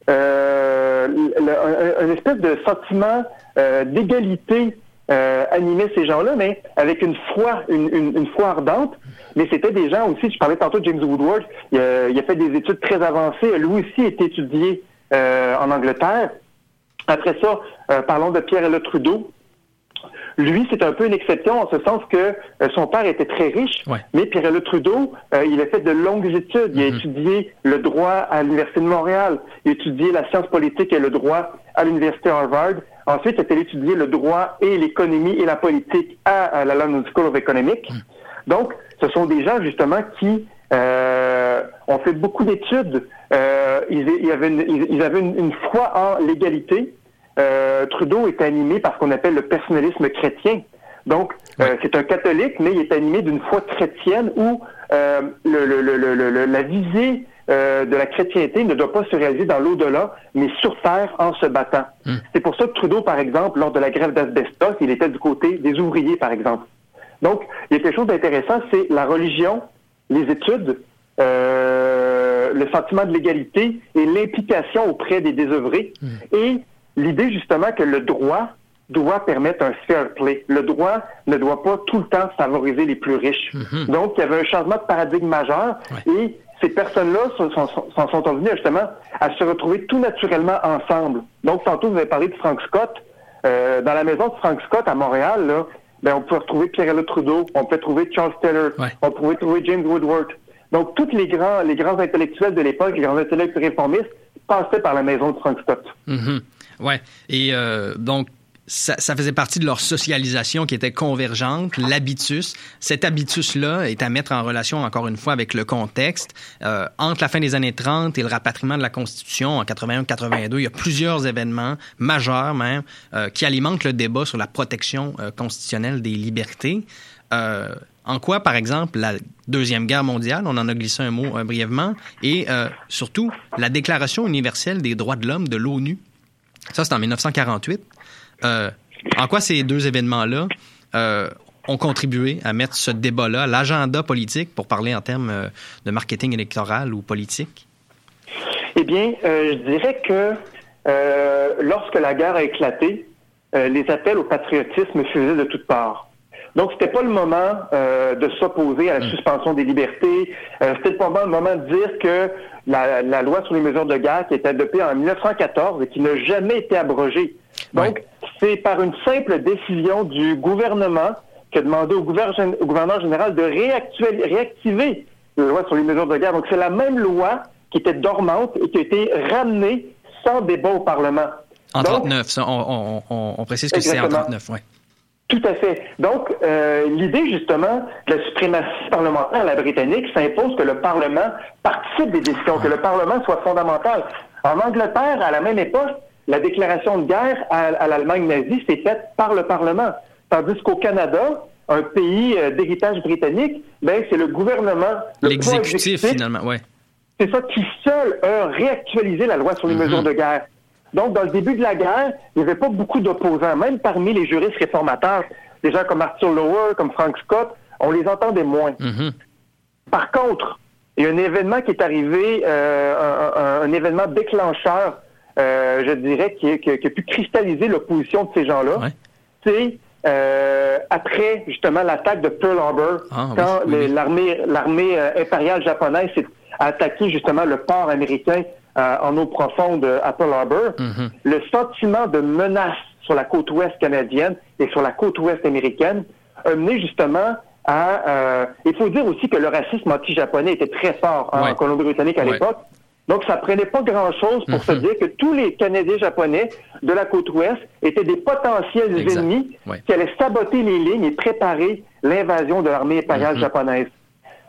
le- un, un espèce de sentiment d'égalité euh, animait ces gens-là, mais avec une foi, une, une, une foi ardente. Mais c'était des gens aussi, je parlais tantôt de James Woodward, il a, il a fait des études très avancées. Lui aussi est étudié euh, en Angleterre. Après ça, euh, parlons de Pierre Le Trudeau. Lui, c'est un peu une exception en ce sens que euh, son père était très riche, Ouais. mais Pierre Le Trudeau, il a fait de longues études. Il a étudié le droit à l'Université de Montréal, il a étudié la science politique et le droit à l'Université Harvard. Ensuite, il a étudié le droit et l'économie et la politique à, la London School of Economics. Donc, ce sont des gens justement qui euh, ont fait beaucoup d'études. Euh, ils, ils avaient, une, ils- ils avaient une, une foi en l'égalité. Euh, Trudeau est animé par ce qu'on appelle le personnalisme chrétien. Donc, euh, c'est un catholique, mais il est animé d'une foi chrétienne où euh, le- le- le- la visée euh, de la chrétienté ne doit pas se réaliser dans l'au-delà, mais sur terre en se battant. C'est pour ça que Trudeau, par exemple, lors de la grève d'asbestos, il était du côté des ouvriers, par exemple. Donc, il y a quelque chose d'intéressant, c'est la religion, les études, euh, le sentiment de l'égalité et l'implication auprès des désœuvrés. Et l'idée, justement, que le droit doit permettre un fair play. Le droit ne doit pas tout le temps favoriser les plus riches. Donc, il y avait un changement de paradigme majeur et ces personnes-là s'en sont, sont, sont venues justement à se retrouver tout naturellement ensemble. Donc, tantôt, vous avez parlé de Frank Scott. Euh, dans la maison de Frank Scott à Montréal, là, ben, on peut retrouver Pierre-Éliott Trudeau, on peut trouver Charles Taylor, Ouais. on peut trouver James Woodward. Donc, tous les grands, les grands intellectuels de l'époque, les grands intellectuels réformistes, passaient par la maison de Frank Scott. Mhm. Ouais. Et euh, donc, ça, ça faisait partie de leur socialisation qui était convergente, l'habitus. Cet habitus-là est à mettre en relation, encore une fois, avec le contexte. Euh, entre la fin des années 30 et le rapatriement de la Constitution en 81-82, il y a plusieurs événements majeurs même euh, qui alimentent le débat sur la protection euh, constitutionnelle des libertés. Euh, en quoi, par exemple, la Deuxième Guerre mondiale, on en a glissé un mot euh, brièvement, et euh, surtout la Déclaration universelle des droits de l'homme de l'ONU, ça c'est en 1948. Euh, en quoi ces deux événements-là euh, ont contribué à mettre ce débat-là, l'agenda politique, pour parler en termes euh, de marketing électoral ou politique? Eh bien, euh, je dirais que euh, lorsque la guerre a éclaté, euh, les appels au patriotisme faisaient de toutes parts. Donc, c'était pas le moment de s'opposer à la suspension des libertés. C'était pas le moment de dire que la, la loi sur les mesures de guerre qui a été adoptée en 1914 et qui n'a jamais été abrogée. Donc, c'est par une simple décision du gouvernement qui a demandé au, gouver- au gouverneur général de réactiver la loi sur les mesures de guerre. Donc, c'est la même loi qui était dormante et qui a été ramenée sans débat au Parlement. En Donc, 39, ça, on, on- on- on précise que c'est en Exactement. 39, ouais. Tout à fait. Donc, euh, l'idée justement de la suprématie parlementaire à la britannique s'impose que le Parlement participe des décisions, que le Parlement soit fondamental. En Angleterre, à la même époque, la déclaration de guerre à, à l'Allemagne nazie s'est faite par le Parlement. Tandis qu'au Canada, un pays euh, d'héritage britannique, ben, c'est le gouvernement, L'exécutif, exécutif finalement, ouais. c'est ça qui seul a réactualisé la loi sur les mesures de guerre. Donc, dans le début de la guerre, il n'y avait pas beaucoup d'opposants, même parmi les juristes réformateurs. Des gens comme Arthur Lower, comme Frank Scott, on les entendait moins. Mhm. Par contre, il y a un événement qui est arrivé, euh, un, un- un événement déclencheur, euh, je dirais, qui, qui- qui a pu cristalliser l'opposition de ces gens-là. Ouais. C'est euh, après justement l'attaque de Pearl Harbor, Ah, quand oui, le- oui. l'armée l'armée euh, impériale japonaise s'est attaqué justement le port américain euh, en eau profonde à Pearl Harbor. Mhm. Le sentiment de menace sur la côte ouest canadienne et sur la côte ouest américaine a mené justement à... il faut dire aussi que le racisme anti-japonais était très fort hein, Ouais. en Colombie-Britannique à Ouais. l'époque. Donc, ça prenait pas grand-chose pour se Mhm. dire que tous les Canadiens japonais de la côte ouest étaient des potentiels Exact. ennemis qui allaient saboter les lignes et préparer l'invasion de l'armée impériale Mhm. japonaise.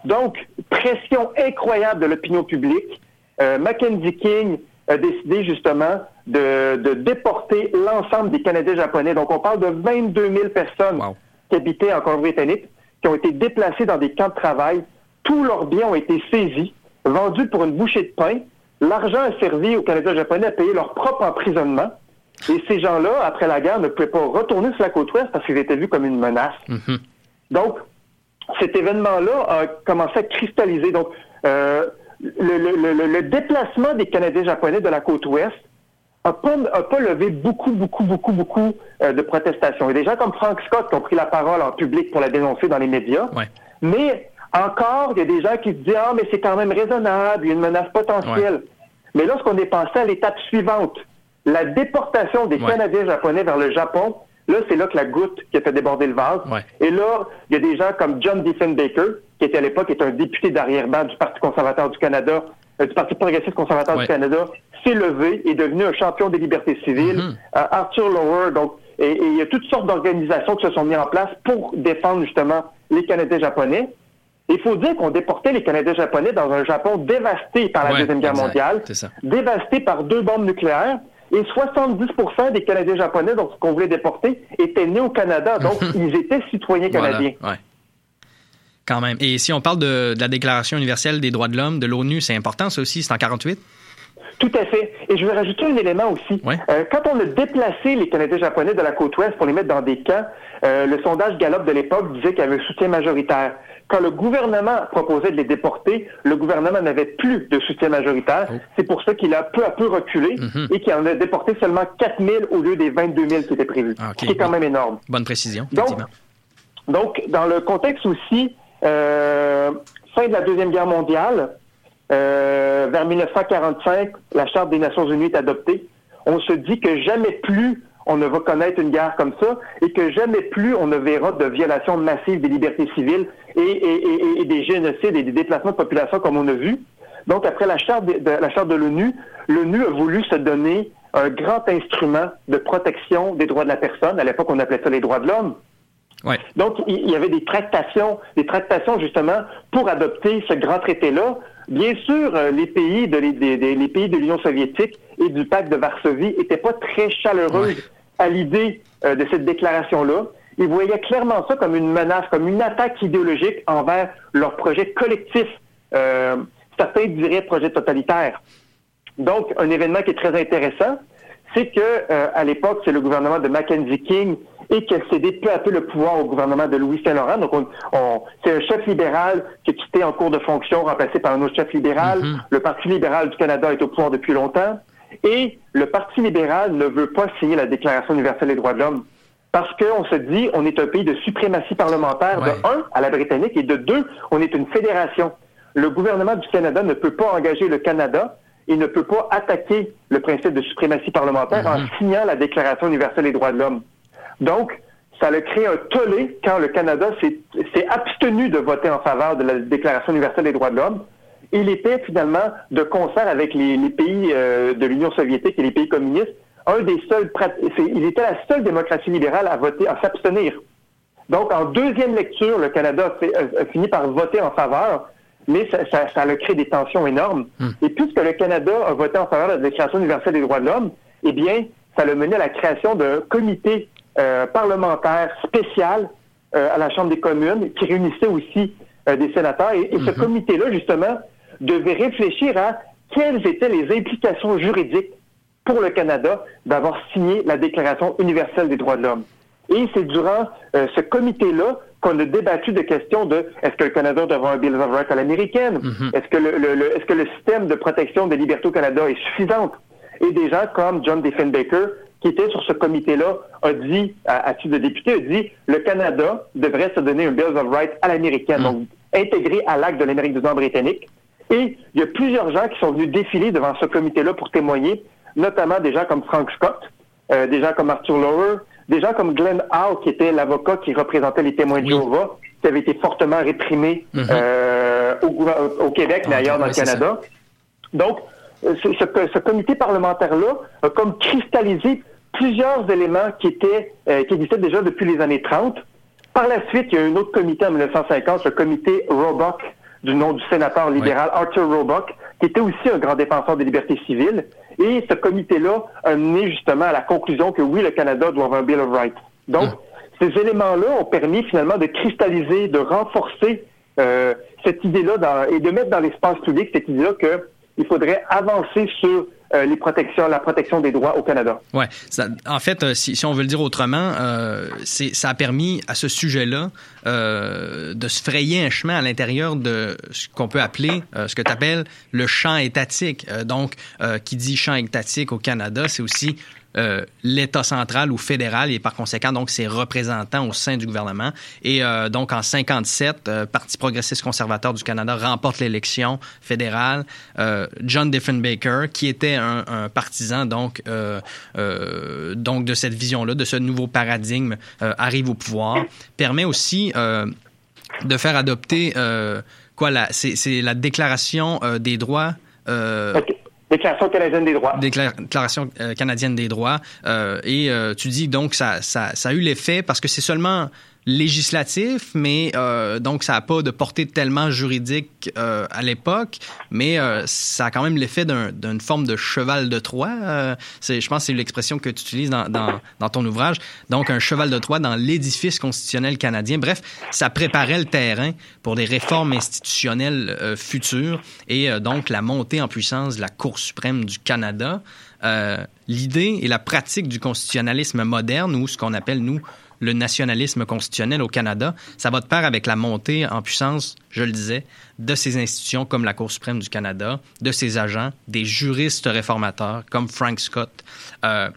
Donc, pression incroyable de l'opinion publique. Euh, Mackenzie King a décidé justement de, de déporter l'ensemble des Canadiens japonais. Donc, on parle de 22 000 personnes Wow. qui habitaient en Colombie-Britannique, qui ont été déplacées dans des camps de travail. Tous leurs biens ont été saisis, vendus pour une bouchée de pain. L'argent a servi aux Canadiens japonais à payer leur propre emprisonnement. Et ces gens-là, après la guerre, ne pouvaient pas retourner sur la côte ouest parce qu'ils étaient vus comme une menace. Mhm. Donc, cet événement-là a commencé à cristalliser. Donc, euh, le, le- le- le déplacement des Canadiens japonais de la côte ouest a pas, a pas levé beaucoup, beaucoup, beaucoup, beaucoup euh, de protestations. Il y a des gens comme Frank Scott qui ont pris la parole en public pour la dénoncer dans les médias. Ouais. Mais encore, il y a des gens qui se disent Ah, mais c'est quand même raisonnable, il y a une menace potentielle. Mais lorsqu'on est passé à l'étape suivante, la déportation des Ouais. Canadiens japonais vers le Japon, là, c'est là que la goutte qui a fait déborder le vase. Ouais. Et là, il y a des gens comme John Diefenbaker, qui était à l'époque est un député d'arrière-ban du Parti conservateur du Canada, euh, du Parti progressiste conservateur du Canada, s'est levé, est devenu un champion des libertés civiles. Mhm. Euh, Arthur Lower, donc, et, et il y a toutes sortes d'organisations qui se sont mises en place pour défendre justement les Canadiens japonais. Il faut dire qu'on déportait les Canadiens japonais dans un Japon dévasté par la Ouais, Deuxième Guerre exact. mondiale, dévasté par deux bombes nucléaires, et 70% des Canadiens japonais, donc ce qu'on voulait déporter, étaient nés au Canada, donc ils étaient citoyens canadiens. Voilà, ouais. Quand même. Et si on parle de, de la Déclaration universelle des droits de l'homme de l'ONU, c'est important, ça aussi, c'est en 48? Tout à fait. Et je vais rajouter un élément aussi. Ouais. Euh, quand on a déplacé les Canadiens japonais de la côte ouest pour les mettre dans des camps, euh, le sondage Gallup de l'époque disait qu'il y avait un soutien majoritaire. Quand le gouvernement proposait de les déporter, le gouvernement n'avait plus de soutien majoritaire. Oh. C'est pour ça qu'il a peu à peu reculé Mhm. et qu'il en a déporté seulement 4 000 au lieu des 22 000 qui étaient prévus. Ah. Ce qui est quand même énorme. Bonne précision, Donc, effectivement. Donc, dans le contexte aussi, euh, fin de la Deuxième Guerre mondiale, euh, vers 1945, la Charte des Nations Unies est adoptée. On se dit que jamais plus on ne va connaître une guerre comme ça et que jamais plus on ne verra de violations massives des libertés civiles et, et- et- et des génocides et des déplacements de population comme on a vu. Donc, après la charte de, de- la charte de l'ONU, l'ONU a voulu se donner un grand instrument de protection des droits de la personne. À l'époque, on appelait ça les droits de l'homme. Ouais. Donc, il y avait des tractations, des tractations justement pour adopter ce grand traité-là. Bien sûr, euh, les pays de, les, pays de l'Union soviétique et du pacte de Varsovie n'étaient pas très chaleureux Ouais. À l'idée euh, de cette déclaration-là. Ils voyaient clairement ça comme une menace, comme une attaque idéologique envers leur projet collectif. Euh, certains diraient projet totalitaire. Donc, un événement qui est très intéressant, c'est que euh, à l'époque, c'est le gouvernement de Mackenzie King et qui a cédé peu à peu le pouvoir au gouvernement de Louis Saint-Laurent. Donc, on, on- c'est un chef libéral qui est quitté en cours de fonction, remplacé par un autre chef libéral. Mhm. Le Parti libéral du Canada est au pouvoir depuis longtemps. Et le Parti libéral ne veut pas signer la Déclaration universelle des droits de l'homme. Parce qu'on se dit, on est un pays de suprématie parlementaire, Ouais. de un, à la britannique, et de deux, on est une fédération. Le gouvernement du Canada ne peut pas engager le Canada il ne peut pas attaquer le principe de suprématie parlementaire en signant la Déclaration universelle des droits de l'homme. Donc, ça a créé un tollé quand le Canada s'est abstenu de voter en faveur de la Déclaration universelle des droits de l'homme. Il était finalement de concert avec les, les pays euh, de l'Union soviétique et les pays communistes, un des seuls, il était la seule démocratie libérale à voter, à s'abstenir. Donc, en deuxième lecture, le Canada a, fait- a- a fini par voter en faveur, mais ça, ça, ça a créé des tensions énormes. Et puisque le Canada a voté en faveur de la Déclaration universelle des droits de l'homme, eh bien, ça l'a mené à la création d'un comité euh, parlementaire spécial euh, à la Chambre des communes qui réunissait aussi euh, des sénateurs. Et, et ce comité-là, justement, devait réfléchir à quelles étaient les implications juridiques pour le Canada d'avoir signé la Déclaration universelle des droits de l'homme. Et c'est durant euh, ce comité-là qu'on a débattu de questions de est-ce que le Canada doit avoir un Bill of Rights à l'américaine? Est-ce que le, le- le- est-ce que le système de protection des libertés au Canada est suffisant? Et des gens comme John Diefenbaker, qui était sur ce comité-là, a dit, à, à titre de député, a dit le Canada devrait se donner un Bill of Rights à l'américaine, donc intégré à l'acte de l'Amérique du Nord britannique. Et il y a plusieurs gens qui sont venus défiler devant ce comité-là pour témoigner, notamment des gens comme Frank Scott, euh, des gens comme Arthur Lower, des gens comme Glenn Howe, qui était l'avocat qui représentait les témoins de. Jéhovah, qui avait été fortement réprimé Mhm. euh, au, Québec, mais Ah, ailleurs dans le. Canada. Donc, euh, ce, ce- ce comité parlementaire-là a comme cristallisé plusieurs éléments qui étaient euh, qui existaient déjà depuis les années 30. Par la suite, il y a un autre comité en 1950, le comité Roebuck, du nom du sénateur libéral Arthur Roebuck, qui était aussi un grand défenseur des libertés civiles. Et ce comité-là a mené justement à la conclusion que oui, le Canada doit avoir un Bill of Rights. Donc, ces éléments-là ont permis finalement de cristalliser, de renforcer euh, cette idée-là et de mettre dans l'espace public cette idée-là qu'il faudrait avancer sur euh, les protections, la protection des droits au Canada. Ouais. En fait, euh, si, on veut le dire autrement, euh, ça a permis à ce sujet-là de se frayer un chemin à l'intérieur de ce qu'on peut appeler, ce que tu appelles le champ étatique. Donc, qui dit champ étatique au Canada, c'est aussi euh, l'État central ou fédéral et par conséquent donc ses représentants au sein du gouvernement. Et euh, donc en 57, euh, Parti progressiste conservateur du Canada remporte l'élection fédérale. Euh, John Diefenbaker, qui était un, un partisan donc euh, donc de cette vision-là, de ce nouveau paradigme, arrive au pouvoir, permet aussi de faire adopter quoi la c'est, c'est la déclaration des droits. euh, Ok. Déclaration canadienne des droits. Décla- Déclaration euh, canadienne des droits. Euh, et euh, tu dis donc ça, ça, ça a eu l'effet parce que c'est seulement législatif, mais euh, donc ça n'a pas de portée tellement juridique euh, à l'époque, mais euh, ça a quand même l'effet d'un- d'une forme de cheval de Troie. C'est, je pense que c'est l'expression que tu utilises dans, dans, ton ouvrage. Donc un cheval de Troie dans l'édifice constitutionnel canadien. Bref, ça préparait le terrain pour des réformes institutionnelles futures et donc la montée en puissance de la Cour suprême du Canada. L'idée et la pratique du constitutionnalisme moderne, ou ce qu'on appelle, nous, le nationalisme constitutionnel au Canada, ça va de pair avec la montée en puissance, je le disais, de ces institutions comme la Cour suprême du Canada, de ses agents, des juristes réformateurs comme Frank Scott. Euh,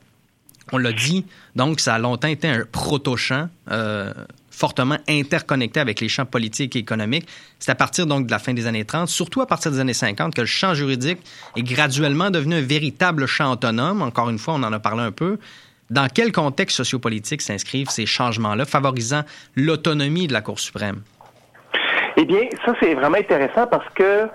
on l'a dit, donc ça a longtemps été un proto-champ euh, fortement interconnecté avec les champs politiques et économiques. C'est à partir donc de la fin des années 30, surtout à partir des années 50, que le champ juridique est graduellement devenu un véritable champ autonome. Encore une fois, on en a parlé un peu. Dans quel contexte sociopolitique s'inscrivent ces changements-là, favorisant l'autonomie de la Cour suprême? Eh bien, ça, c'est vraiment intéressant parce que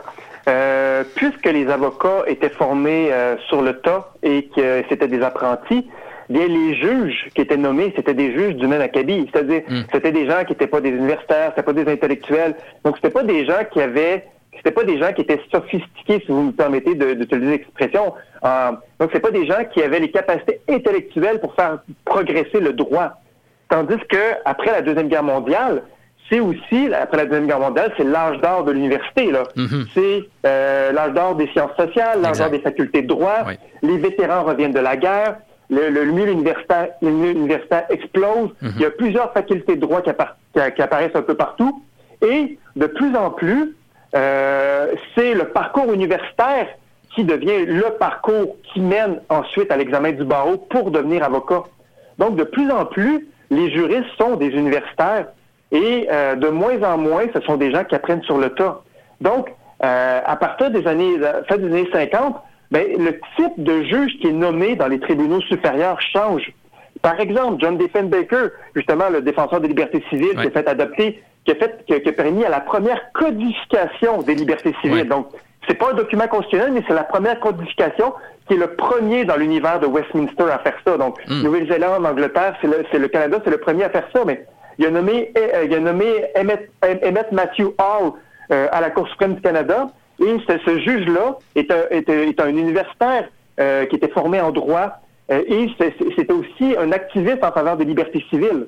euh, puisque les avocats étaient formés euh, sur le tas et que c'était des apprentis, bien, les juges qui étaient nommés, c'était des juges du même acabit. C'est-à-dire, c'était des gens qui n'étaient pas des universitaires, c'était pas des intellectuels. Donc, c'était pas des gens qui avaient c'était pas des gens qui étaient sophistiqués, si vous me permettez de- d'utiliser l'expression. Euh, donc, c'est pas des gens qui avaient les capacités intellectuelles pour faire progresser le droit. Tandis que après la deuxième guerre mondiale, c'est aussi après la deuxième guerre mondiale, c'est l'âge d'or de l'université. là. C'est euh, l'âge d'or des sciences sociales, l'âge d'or des facultés de droit. Oui. Les vétérans reviennent de la guerre. Le, milieu universitaire, universitaire explose. Il y a plusieurs facultés de droit qui, appara- qui- qui apparaissent un peu partout. Et de plus en plus, c'est le parcours universitaire qui devient le parcours qui mène ensuite à l'examen du barreau pour devenir avocat. Donc, de plus en plus, les juristes sont des universitaires et euh, de moins en moins, ce sont des gens qui apprennent sur le tas. Donc, euh, à partir des années, euh, fin des années 50, ben, le type de juge qui est nommé dans les tribunaux supérieurs change. Par exemple, John Diefenbaker, justement le défenseur des libertés civiles, a fait adopter, qui a fait, qui a, qui a permis à la première codification des libertés civiles. Donc, c'est pas un document constitutionnel, mais c'est la première codification qui est le premier dans l'univers de Westminster à faire ça. Donc, Nouvelle-Zélande, Angleterre, c'est le, le Canada, c'est le premier à faire ça. Mais il a nommé, euh, il a nommé Emmett, Emmett Matthew Hall euh, à la Cour suprême du Canada. Et ce, ce juge-là est un, est, un- est un universitaire euh, qui était formé en droit euh, et c'était aussi un activiste en faveur des libertés civiles.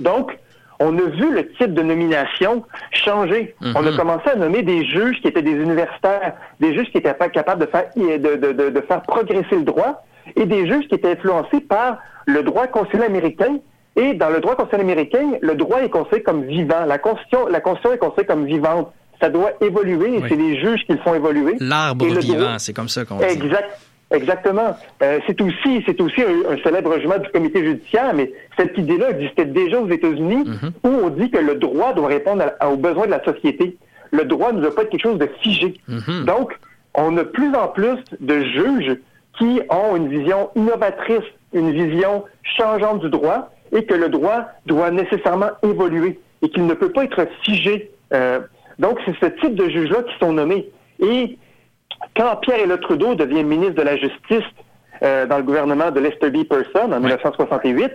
Donc, on a vu le type de nomination changer. On a commencé à nommer des juges qui étaient des universitaires, des juges qui étaient pas capables de faire, de, de- de- de faire progresser le droit, et des juges qui étaient influencés par le droit constitutionnel américain. Et dans le droit constitutionnel américain, le droit est considéré comme vivant. La Constitution, la Constitution est considérée comme vivante. Ça doit évoluer, et Oui. c'est les juges qui le font évoluer. L'arbre vivant, c'est comme ça qu'on dit. Exact. Exactement. Euh, c'est aussi, c'est aussi un, un célèbre jugement du comité judiciaire, mais cette idée-là existait déjà aux États-Unis, où on dit que le droit doit répondre à- aux besoins de la société. Le droit ne doit pas être quelque chose de figé. Donc, on a plus en plus de juges qui ont une vision innovatrice, une vision changeante du droit, et que le droit doit nécessairement évoluer et qu'il ne peut pas être figé. Euh, donc, c'est ce type de juges-là qui sont nommés. Et quand Pierre Elliott Trudeau devient ministre de la Justice euh, dans le gouvernement de Lester B. Person en 1968,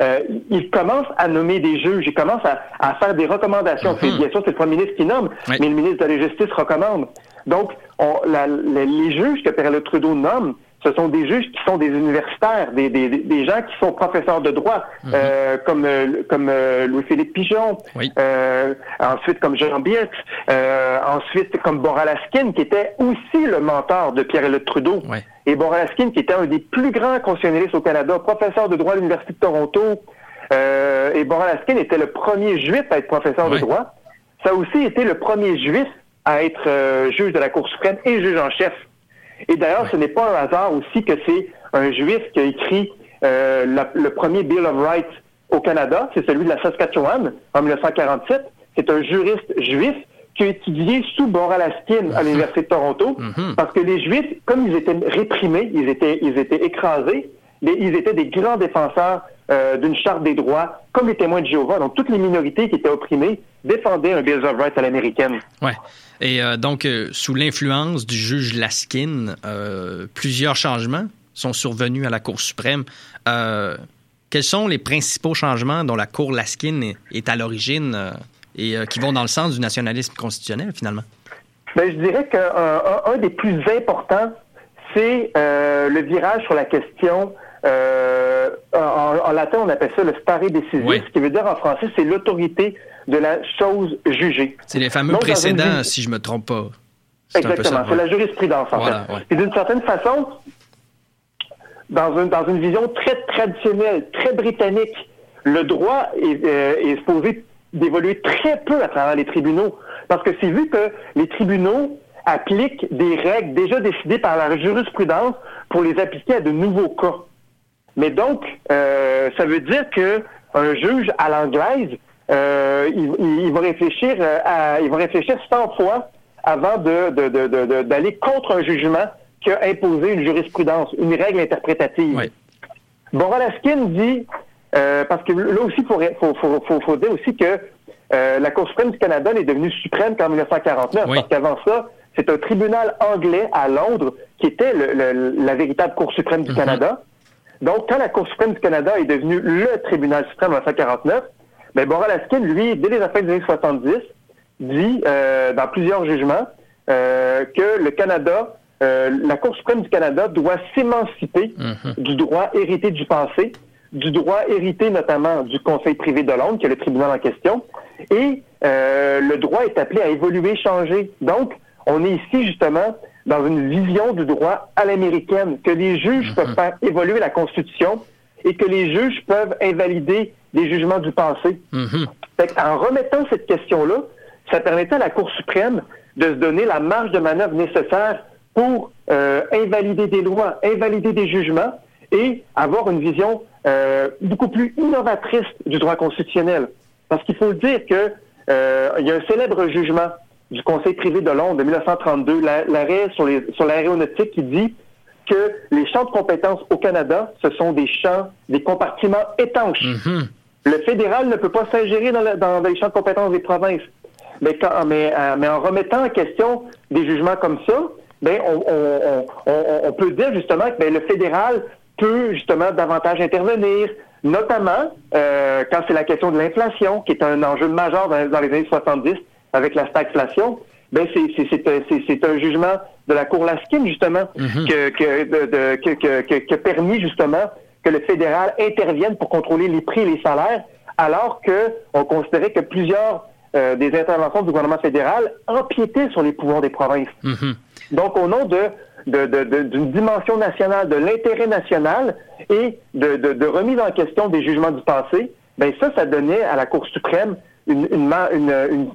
euh, il commence à nommer des juges, il commence à, à faire des recommandations. C'est- Bien sûr, c'est le premier ministre qui nomme, Oui. mais le ministre de la Justice recommande. Donc, on, la- les, les juges que Pierre Trudeau nomme, ce sont des juges qui sont des universitaires, des, des, des gens qui sont professeurs de droit, euh, comme euh, comme euh, Louis-Philippe Pigeon, Oui. euh, ensuite comme Jean Birx, euh, ensuite comme Boralaskin, qui était aussi le mentor de Pierre-Éliott Trudeau. Ouais. Et Boralaskin, qui était un des plus grands constitutionnalistes au Canada, professeur de droit à l'Université de Toronto. Euh, et Boralaskin était le premier juif à être professeur de droit. Ça a aussi été le premier juif à être euh, juge de la Cour suprême et juge en chef. Et d'ailleurs, ce n'est pas un hasard aussi que c'est un juif qui a écrit euh, la- le premier Bill of Rights au Canada, c'est celui de la Saskatchewan en 1947. C'est un juriste juif qui a étudié sous Boralaskin à l'Université de Toronto, parce que les Juifs, comme ils étaient réprimés, ils étaient, ils étaient écrasés, ils étaient des grands défenseurs euh, d'une charte des droits, comme les témoins de Jéhovah. Donc, toutes les minorités qui étaient opprimées défendaient un Bill of Rights à l'américaine. Ouais. Et euh, donc, euh, sous l'influence du juge Laskin, euh, plusieurs changements sont survenus à la Cour suprême. Quels sont les principaux changements dont la Cour Laskin est, est à l'origine et qui vont dans le sens du nationalisme constitutionnel, finalement? Ben, je dirais qu'un un, un des plus importants, c'est le virage sur la question. euh, en, en latin, on appelle ça le stare decisis, Oui. ce qui veut dire en français, c'est l'autorité de la chose jugée. C'est les fameux Donc, dans une précédents, si je me trompe pas. Exactement, c'est la jurisprudence en Voilà, fait. ouais. Et d'une certaine façon, dans une, dans une vision très traditionnelle, très britannique, le droit est, euh, est supposé d'évoluer très peu à travers les tribunaux. Parce que c'est vu que les tribunaux appliquent des règles déjà décidées par la jurisprudence pour les appliquer à de nouveaux cas. Mais donc, euh, ça veut dire que un juge à l'anglaise, euh, il, il- il va réfléchir euh, à, il va réfléchir 100 fois avant de, de- de- de- d'aller contre un jugement qui a imposé une jurisprudence, une règle interprétative. Ouais. Boralaskin dit, euh, parce que là aussi, il faut, faut, faut, faut, faut dire aussi que euh, la Cour suprême du Canada n'est devenue suprême qu'en 1949, Oui. parce qu'avant ça, c'est un tribunal anglais à Londres qui était le- le- la véritable Cour suprême du Canada. Donc, quand la Cour suprême du Canada est devenue le tribunal suprême en 1949, ben, Boralaskin, lui, dès les affaires des années 70, dit euh, dans plusieurs jugements euh, que le Canada, euh, la Cour suprême du Canada doit s'émanciper du droit hérité du passé, du droit hérité notamment du Conseil privé de Londres, qui est le tribunal en question, et euh, le droit est appelé à évoluer, changer. Donc, on est ici justement dans une vision du droit à l'américaine, que les juges peuvent faire évoluer la Constitution et que les juges peuvent invalider des jugements du passé. Mhm. Fait en remettant cette question-là, ça permettait à la Cour suprême de se donner la marge de manœuvre nécessaire pour euh, invalider des lois, invalider des jugements et avoir une vision euh, beaucoup plus innovatrice du droit constitutionnel. Parce qu'il faut dire que euh, il y a un célèbre jugement du Conseil privé de Londres de 1932, la- l'arrêt sur les- sur l'aéronautique qui dit que les champs de compétences au Canada, ce sont des champs, des compartiments étanches. Mhm. Le fédéral ne peut pas s'ingérer dans, le- dans les champs de compétences des provinces. Mais, quand- mais, euh, mais en remettant en question des jugements comme ça, ben, on, on- on- on- on peut dire justement que ben, le fédéral peut justement davantage intervenir, notamment euh, quand c'est la question de l'inflation, qui est un enjeu majeur dans, dans les années 70 avec la stagflation. Ben, c'est un jugement de la Cour Laskin, justement, que, que, de- de- que, que, que- permis justement que le fédéral intervienne pour contrôler les prix et les salaires, alors que on considérait que plusieurs euh, des interventions du gouvernement fédéral empiétaient sur les pouvoirs des provinces. Mhm. Donc, au nom de, de- de- de- d'une dimension nationale, de l'intérêt national et de, remise en question des jugements du passé, ben ça, ça donnait à la Cour suprême une-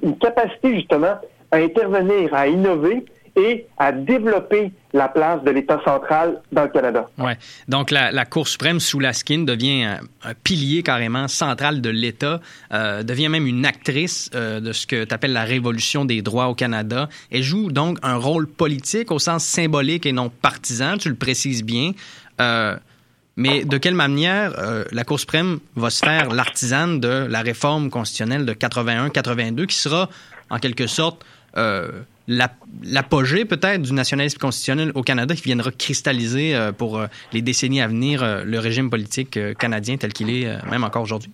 une capacité justement à intervenir, à innover et à développer la place de l'État central dans le Canada. Ouais. Donc, la, Cour suprême, sous la skin, devient un, pilier carrément central de l'État, euh, devient même une actrice euh, de ce que tu appelles la révolution des droits au Canada. Elle joue donc un rôle politique au sens symbolique et non partisan, tu le précises bien. Euh, mais de quelle manière la Cour suprême va se faire l'artisane de la réforme constitutionnelle de 81-82 qui sera en quelque sorte l'apogée peut-être du nationalisme constitutionnel au Canada qui viendra cristalliser euh, pour euh, les décennies à venir euh, le régime politique canadien tel qu'il est même encore aujourd'hui?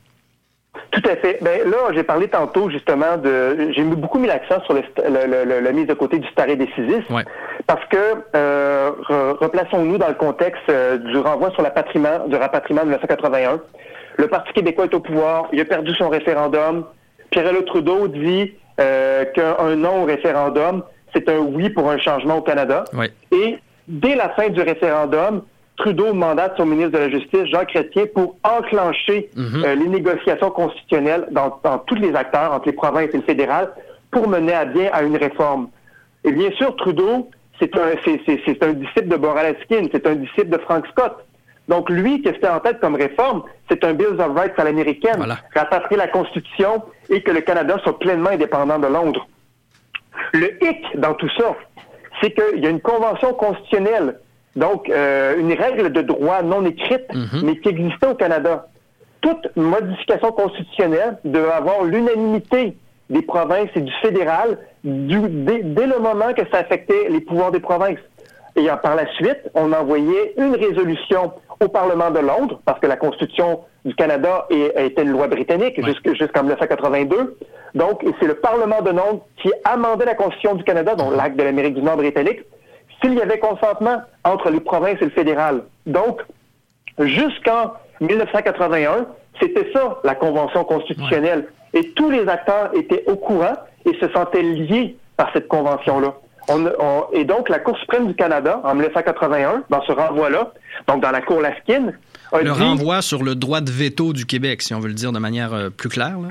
Tout à fait. Ben là, j'ai parlé tantôt justement de, j'ai beaucoup mis l'accent sur le, le- le- le- la mise de côté du stare décisif, Ouais. parce que euh, re- replaçons-nous dans le contexte euh, du renvoi sur l'apatriement, du rapatriement de 1981. Le Parti québécois est au pouvoir, il a perdu son référendum. Pierre Trudeau dit euh, qu'un non au référendum, c'est un oui pour un changement au Canada. Ouais. Et dès la fin du référendum, Trudeau mandate son ministre de la Justice, Jean Chrétien, pour enclencher Mhm. euh, les négociations constitutionnelles dans, dans tous les acteurs, entre les provinces et le fédéral, pour mener à bien à une réforme. Et bien sûr, Trudeau, c'est un, c'est, un disciple de Boral Atkin, c'est un disciple de Frank Scott. Donc lui, qu'est-ce qu'il a en tête comme réforme? C'est un Bill of Rights à l'américaine, Voilà. rapatrier la Constitution et que le Canada soit pleinement indépendant de Londres. Le hic dans tout ça, c'est qu'il y a une convention constitutionnelle, donc euh, une règle de droit non écrite, mais qui existait au Canada. Toute modification constitutionnelle devait avoir l'unanimité des provinces et du fédéral du- dès, dès le moment que ça affectait les pouvoirs des provinces. Et euh, par la suite, on envoyait une résolution au Parlement de Londres, parce que la Constitution du Canada était une loi britannique jusque- jusqu'en 1982. Donc, c'est le Parlement de Londres qui amendait la Constitution du Canada, donc l'acte de l'Amérique du Nord britannique, s'il y avait consentement entre les provinces et le fédéral. Donc, jusqu'en 1981, c'était ça, la Convention constitutionnelle. Et tous les acteurs étaient au courant et se sentaient liés par cette convention-là. On, on- et donc, la Cour suprême du Canada, en 1981, dans ce renvoi-là, donc dans la Cour Laskin, a Le dit... renvoi sur le droit de veto du Québec, si on veut le dire de manière euh, plus claire. là.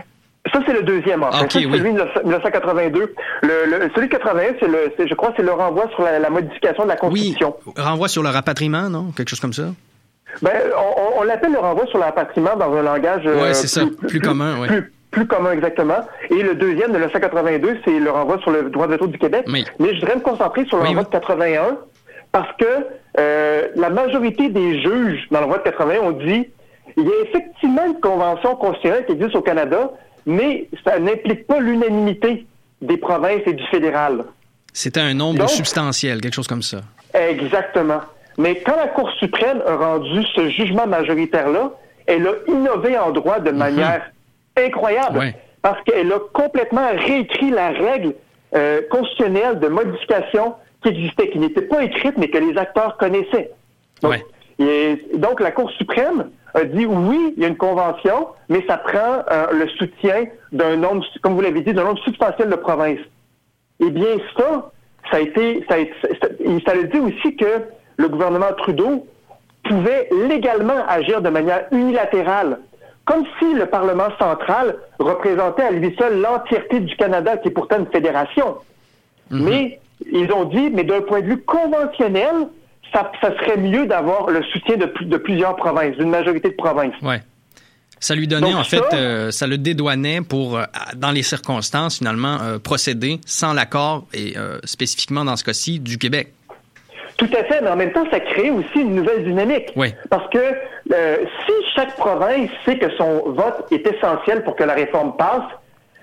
Ça, c'est le deuxième, en fait. Ça, oui. celui de 1982. Le, le- celui de 81, c'est le, c'est- je crois, c'est le renvoi sur la, la modification de la Oui, Constitution. renvoi sur le rapatriement, non? Quelque chose comme ça? Ben, on, l'appelle le renvoi sur le rapatriement dans un langage euh, Ouais, c'est ça. Plus commun, ouais. plus, plus commun exactement. Et le deuxième de 1982, c'est le renvoi sur le droit de veto du Québec. Oui. Mais je voudrais me concentrer sur le Oui, renvoi oui. de 81 parce que euh, la majorité des juges dans le renvoi de 81 ont dit il y a effectivement une convention constitutionnelle qui existe au Canada, mais ça n'implique pas l'unanimité des provinces et du fédéral. C'était un nombre Donc- substantiel, quelque chose comme ça. Exactement. Mais quand la Cour suprême a rendu ce jugement majoritaire-là, elle a innové en droit de manière incroyable. Ouais. Parce qu'elle a complètement réécrit la règle euh, constitutionnelle de modification qui existait, qui n'était pas écrite, mais que les acteurs connaissaient. Donc, Ouais. et donc la Cour suprême a dit oui, il y a une convention, mais ça prend euh, le soutien d'un nombre, comme vous l'avez dit, d'un nombre substantiel de provinces. Eh bien, ça, ça a été, ça, a été- ça, ça veut dire aussi que le gouvernement Trudeau pouvait légalement agir de manière unilatérale, comme si le Parlement central représentait à lui seul l'entièreté du Canada, qui est pourtant une fédération. Mais ils ont dit, mais d'un point de vue conventionnel, ça, ça serait mieux d'avoir le soutien de, plus- de plusieurs provinces, d'une majorité de provinces. Ouais. Ça lui donnait, Donc en fait, ça- euh, ça le dédouanait pour, euh, dans les circonstances, finalement, euh, procéder sans l'accord, et spécifiquement dans ce cas-ci, du Québec. Tout à fait, mais en même temps, ça crée aussi une nouvelle dynamique. Oui. Parce que euh, si chaque province sait que son vote est essentiel pour que la réforme passe,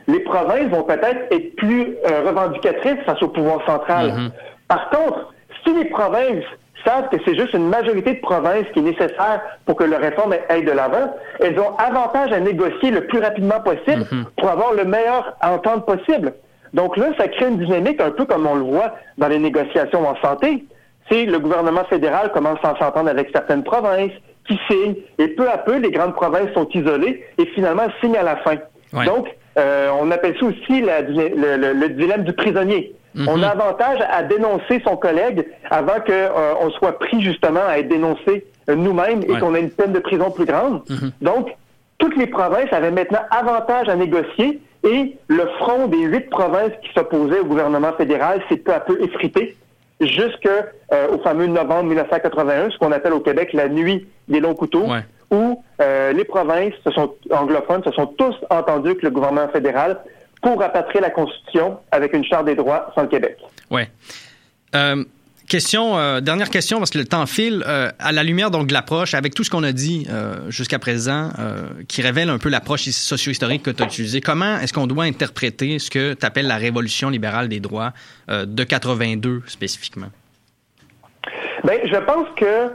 les provinces vont peut-être être plus euh, revendicatrices face au pouvoir central. Mm-hmm. Par contre, si les provinces savent que c'est juste une majorité de provinces qui est nécessaire pour que la réforme aille de l'avant, elles ont avantage à négocier le plus rapidement possible Mm-hmm. pour avoir le meilleur entente possible. Donc là, ça crée une dynamique un peu comme on le voit dans les négociations en santé. C'est le gouvernement fédéral commence à s'entendre avec certaines provinces qui signent, et peu à peu, les grandes provinces sont isolées et finalement signent à la fin. Ouais. Donc, euh, on appelle ça aussi la- le, le- le dilemme du prisonnier. On a avantage à dénoncer son collègue avant que euh, on soit pris justement à être dénoncé euh, nous-mêmes et Ouais. qu'on ait une peine de prison plus grande. Donc, toutes les provinces avaient maintenant avantage à négocier et le front des huit provinces qui s'opposaient au gouvernement fédéral s'est peu à peu effrité jusqu'au fameux novembre 1981, ce qu'on appelle au Québec la nuit des longs couteaux, Ouais. où euh, les provinces se sont, anglophones se sont tous entendus avec le gouvernement fédéral pour rapatrier la Constitution avec une charte des droits sans le Québec. Ouais. Euh, question, euh, dernière question, parce que le temps file. Euh, à la lumière donc de l'approche, avec tout ce qu'on a dit euh, jusqu'à présent, qui révèle un peu l'approche socio-historique que tu as utilisée, comment est-ce qu'on doit interpréter ce que tu appelles la révolution libérale des droits de 82 spécifiquement? Ben, je pense que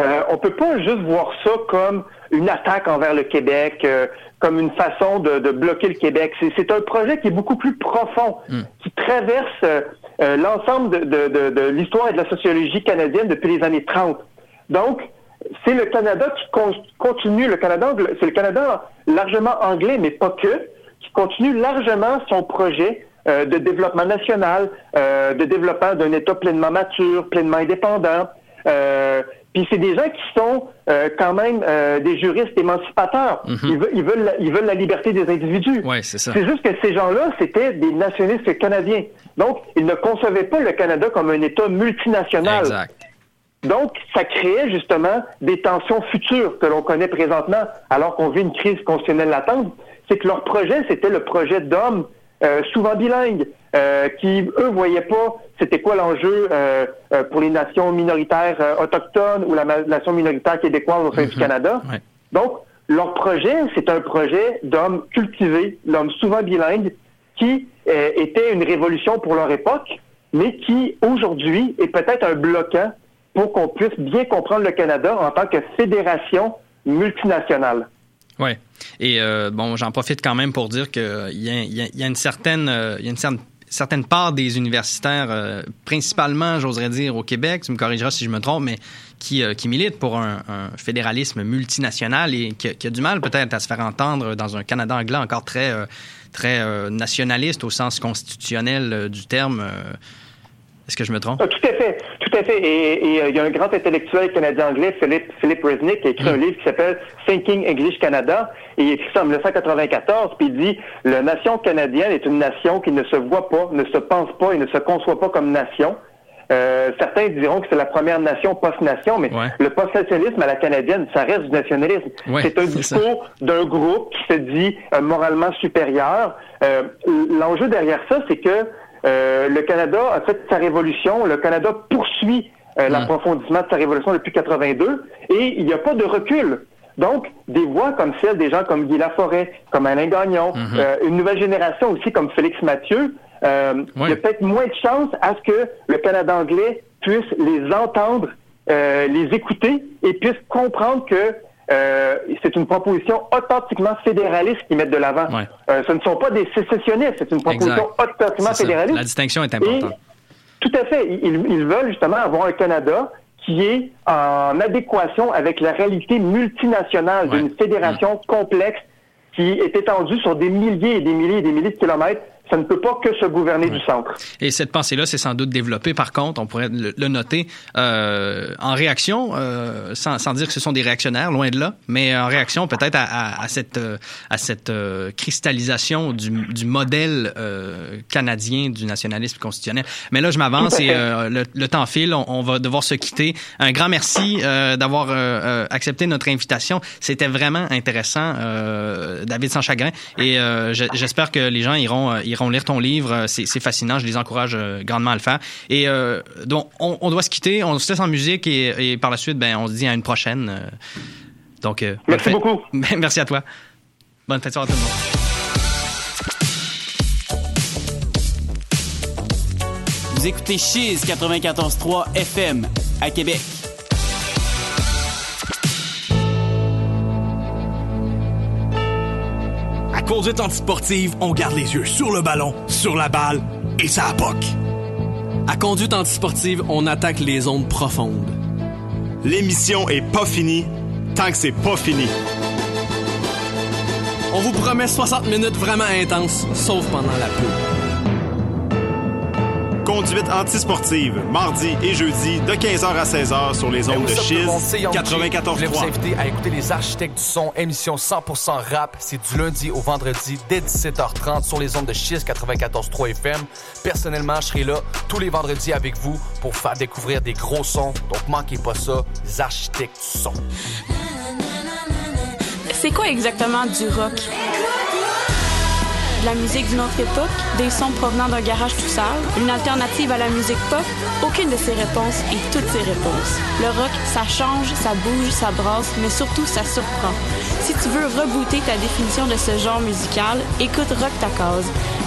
euh, on peut pas juste voir ça comme une attaque envers le Québec, euh, comme une façon de, de bloquer le Québec. C'est- un projet qui est beaucoup plus profond, qui traverse euh, euh, l'ensemble de, de- de- de l'histoire et de la sociologie canadienne depuis les années 30. Donc, c'est le Canada qui con- continue, le Canada, c'est le Canada largement anglais, mais pas que, qui continue largement son projet euh, de développement national, euh, de développement d'un État pleinement mature, pleinement indépendant. Euh, puis c'est des gens qui sont euh, quand même euh, des juristes émancipateurs. ils, veulent, ils, veulent la, ils veulent la liberté des individus. Ouais, c'est ça. C'est juste que ces gens-là, c'était des nationalistes canadiens. Donc, ils ne concevaient pas le Canada comme un État multinational. Exact. Donc, ça créait justement des tensions futures que l'on connaît présentement, alors qu'on vit une crise constitutionnelle latente. C'est que leur projet, c'était le projet d'hommes euh, souvent bilingues, euh, qui, eux, voyaient pas c'était quoi l'enjeu euh, pour les nations minoritaires autochtones ou la nation minoritaire québécoise au sein du Canada. Ouais. Donc, leur projet, c'est un projet d'hommes cultivés, d'hommes souvent bilingues, qui était une révolution pour leur époque, mais qui, aujourd'hui, est peut-être un bloquant pour qu'on puisse bien comprendre le Canada en tant que fédération multinationale. Oui. Et euh, bon, j'en profite quand même pour dire qu'il y, a- il y a- une certaine, euh, une certaine, des universitaires, euh, principalement, j'oserais dire, au Québec, tu me corrigeras si je me trompe, mais qui, euh, militent pour un, fédéralisme multinational et qui, a- du mal peut-être à se faire entendre dans un Canada anglais encore très, euh, très euh, nationaliste au sens constitutionnel euh, du terme. Est-ce que je me trompe? Ah, tout à fait, tout à fait. Et, et, euh, il y a un grand intellectuel canadien-anglais, Philippe, Philippe Resnick, qui a écrit un livre qui s'appelle Thinking English Canada. Et il écrit ça en 1994, puis il dit la nation canadienne est une nation qui ne se voit pas, ne se pense pas et ne se conçoit pas comme nation. Euh, certains diront que c'est la première nation post-nation, mais Ouais. le post-nationalisme à la canadienne, ça reste du nationalisme. Ouais, c'est un discours d'un groupe qui se dit euh, moralement supérieur. Euh, L'enjeu derrière ça, c'est que euh, le Canada a fait sa révolution, le Canada poursuit euh, l'approfondissement de sa révolution depuis 82, et il n'y a pas de recul. Donc, des voix comme celle des gens comme Guy Laforêt, comme Alain Gagnon, euh, une nouvelle génération aussi comme Félix Mathieu, il y a peut-être moins de chances à ce que le Canada anglais puisse les entendre, les écouter et puisse comprendre que euh, c'est une proposition authentiquement fédéraliste qu'ils mettent de l'avant. Ouais. Euh, ce ne sont pas des sécessionnistes, c'est une proposition Exact. authentiquement fédéraliste. La distinction est Et importante. tout à fait. Ils, ils veulent justement avoir un Canada qui est en adéquation avec la réalité multinationale Ouais. d'une fédération complexe qui est étendue sur des milliers et des milliers et des milliers de kilomètres. Ça ne peut pas que se gouverner du centre. Et cette pensée-là, c'est sans doute développée, par contre, on pourrait le, le noter, euh, en réaction, euh, sans, sans dire que ce sont des réactionnaires, loin de là, mais en réaction peut-être à, à- à cette, euh, à cette euh, cristallisation du, du modèle euh, canadien du nationalisme constitutionnel. Mais là, je m'avance et euh, le, le temps file, on, on va devoir se quitter. Un grand merci euh, d'avoir accepté notre invitation. C'était vraiment intéressant, euh, David Sans-Chagrin, et euh, je- j'espère que les gens iront, euh, iront lire ton livre. Euh, C'est fascinant, je les encourage euh, grandement à le faire. Et euh, donc, on, on doit se quitter, on se laisse en musique et, et par la suite, ben, on se dit à une prochaine. donc, euh, Merci fête. beaucoup. Merci à toi. Bonne fête soirée à tout le monde. Vous écoutez Chiz 94.3 FM à Québec. Conduite antisportive, on garde les yeux sur le ballon, sur la balle et ça poque. À conduite antisportive, on attaque les zones profondes. L'émission est pas finie tant que c'est pas fini. On vous promet 60 minutes vraiment intenses, sauf pendant la pub. Conduite antisportive, mardi et jeudi de 15h à 16h sur les ondes de Chiz Je voulais vous 94.3. inviter à écouter Les Architectes du Son, émission 100% rap. C'est du lundi au vendredi dès 17h30 sur les ondes de Chiz 94.3 FM. Personnellement, je serai là tous les vendredis avec vous pour faire découvrir des gros sons. Donc manquez pas ça, Les Architectes du Son. C'est quoi exactement du rock? La musique d'une autre époque, des sons provenant d'un garage tout sale, une alternative à la musique pop? Aucune de ces réponses et toutes ces réponses. Le rock, ça change, ça bouge, ça brasse, mais surtout ça surprend. Si tu veux rebooter ta définition de ce genre musical, écoute Rock ta.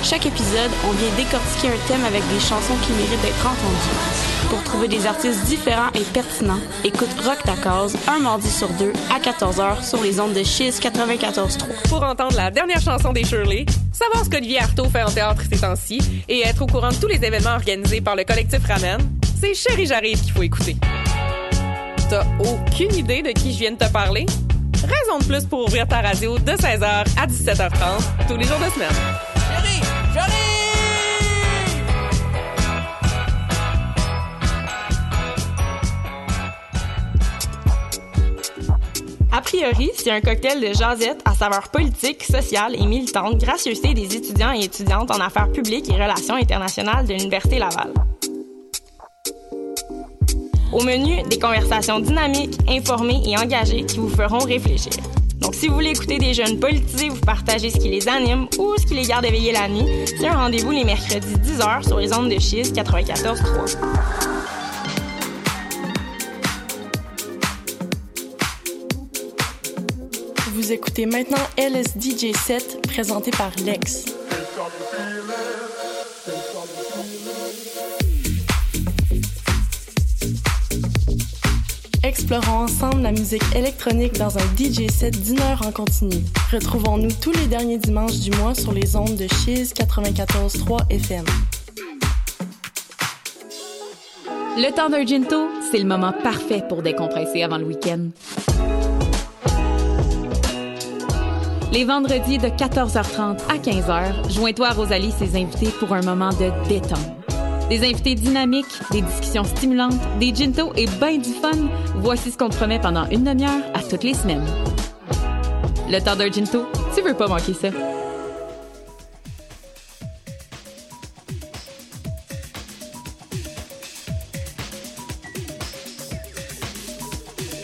Chaque épisode, on vient décortiquer un thème avec des chansons qui méritent d'être entendues. Pour trouver des artistes différents et pertinents, écoute Rock ta un mardi sur deux à 14h sur les ondes de Chiz 94.3. Pour entendre la dernière chanson des Shirley, savoir ce qu'Olivier Artaud fait en théâtre ces temps-ci et être au courant de tous les événements organisés par le collectif Ramen, c'est Chérie J'arrive qu'il faut écouter. T'as aucune idée de qui je viens de te parler? Raison de plus pour ouvrir ta radio de 16h à 17h30 tous les jours de semaine. A priori, c'est un cocktail de jasette à saveur politique, sociale et militante, gracieuseté des étudiants et étudiantes en affaires publiques et relations internationales de l'Université Laval. Au menu, des conversations dynamiques, informées et engagées qui vous feront réfléchir. Donc, si vous voulez écouter des jeunes politisés, vous partagez ce qui les anime ou ce qui les garde éveillés la nuit, c'est un rendez-vous les mercredis 10h sur les ondes de Chiz 94.3. Vous écoutez maintenant LSDJ 7 présenté par Lex. Explorons ensemble la musique électronique dans un DJ set d'une heure en continu. Retrouvons-nous tous les derniers dimanches du mois sur les ondes de Chiz 94.3 FM. Le temps d'un ginto, c'est le moment parfait pour décompresser avant le week-end. Les vendredis de 14h30 à 15h, joins-toi à Rosalie ses invités pour un moment de détente. Des invités dynamiques, des discussions stimulantes, des gintos et ben du fun. Voici ce qu'on te promet pendant une demi-heure à toutes les semaines. Le temps d'un ginto, tu veux pas manquer ça.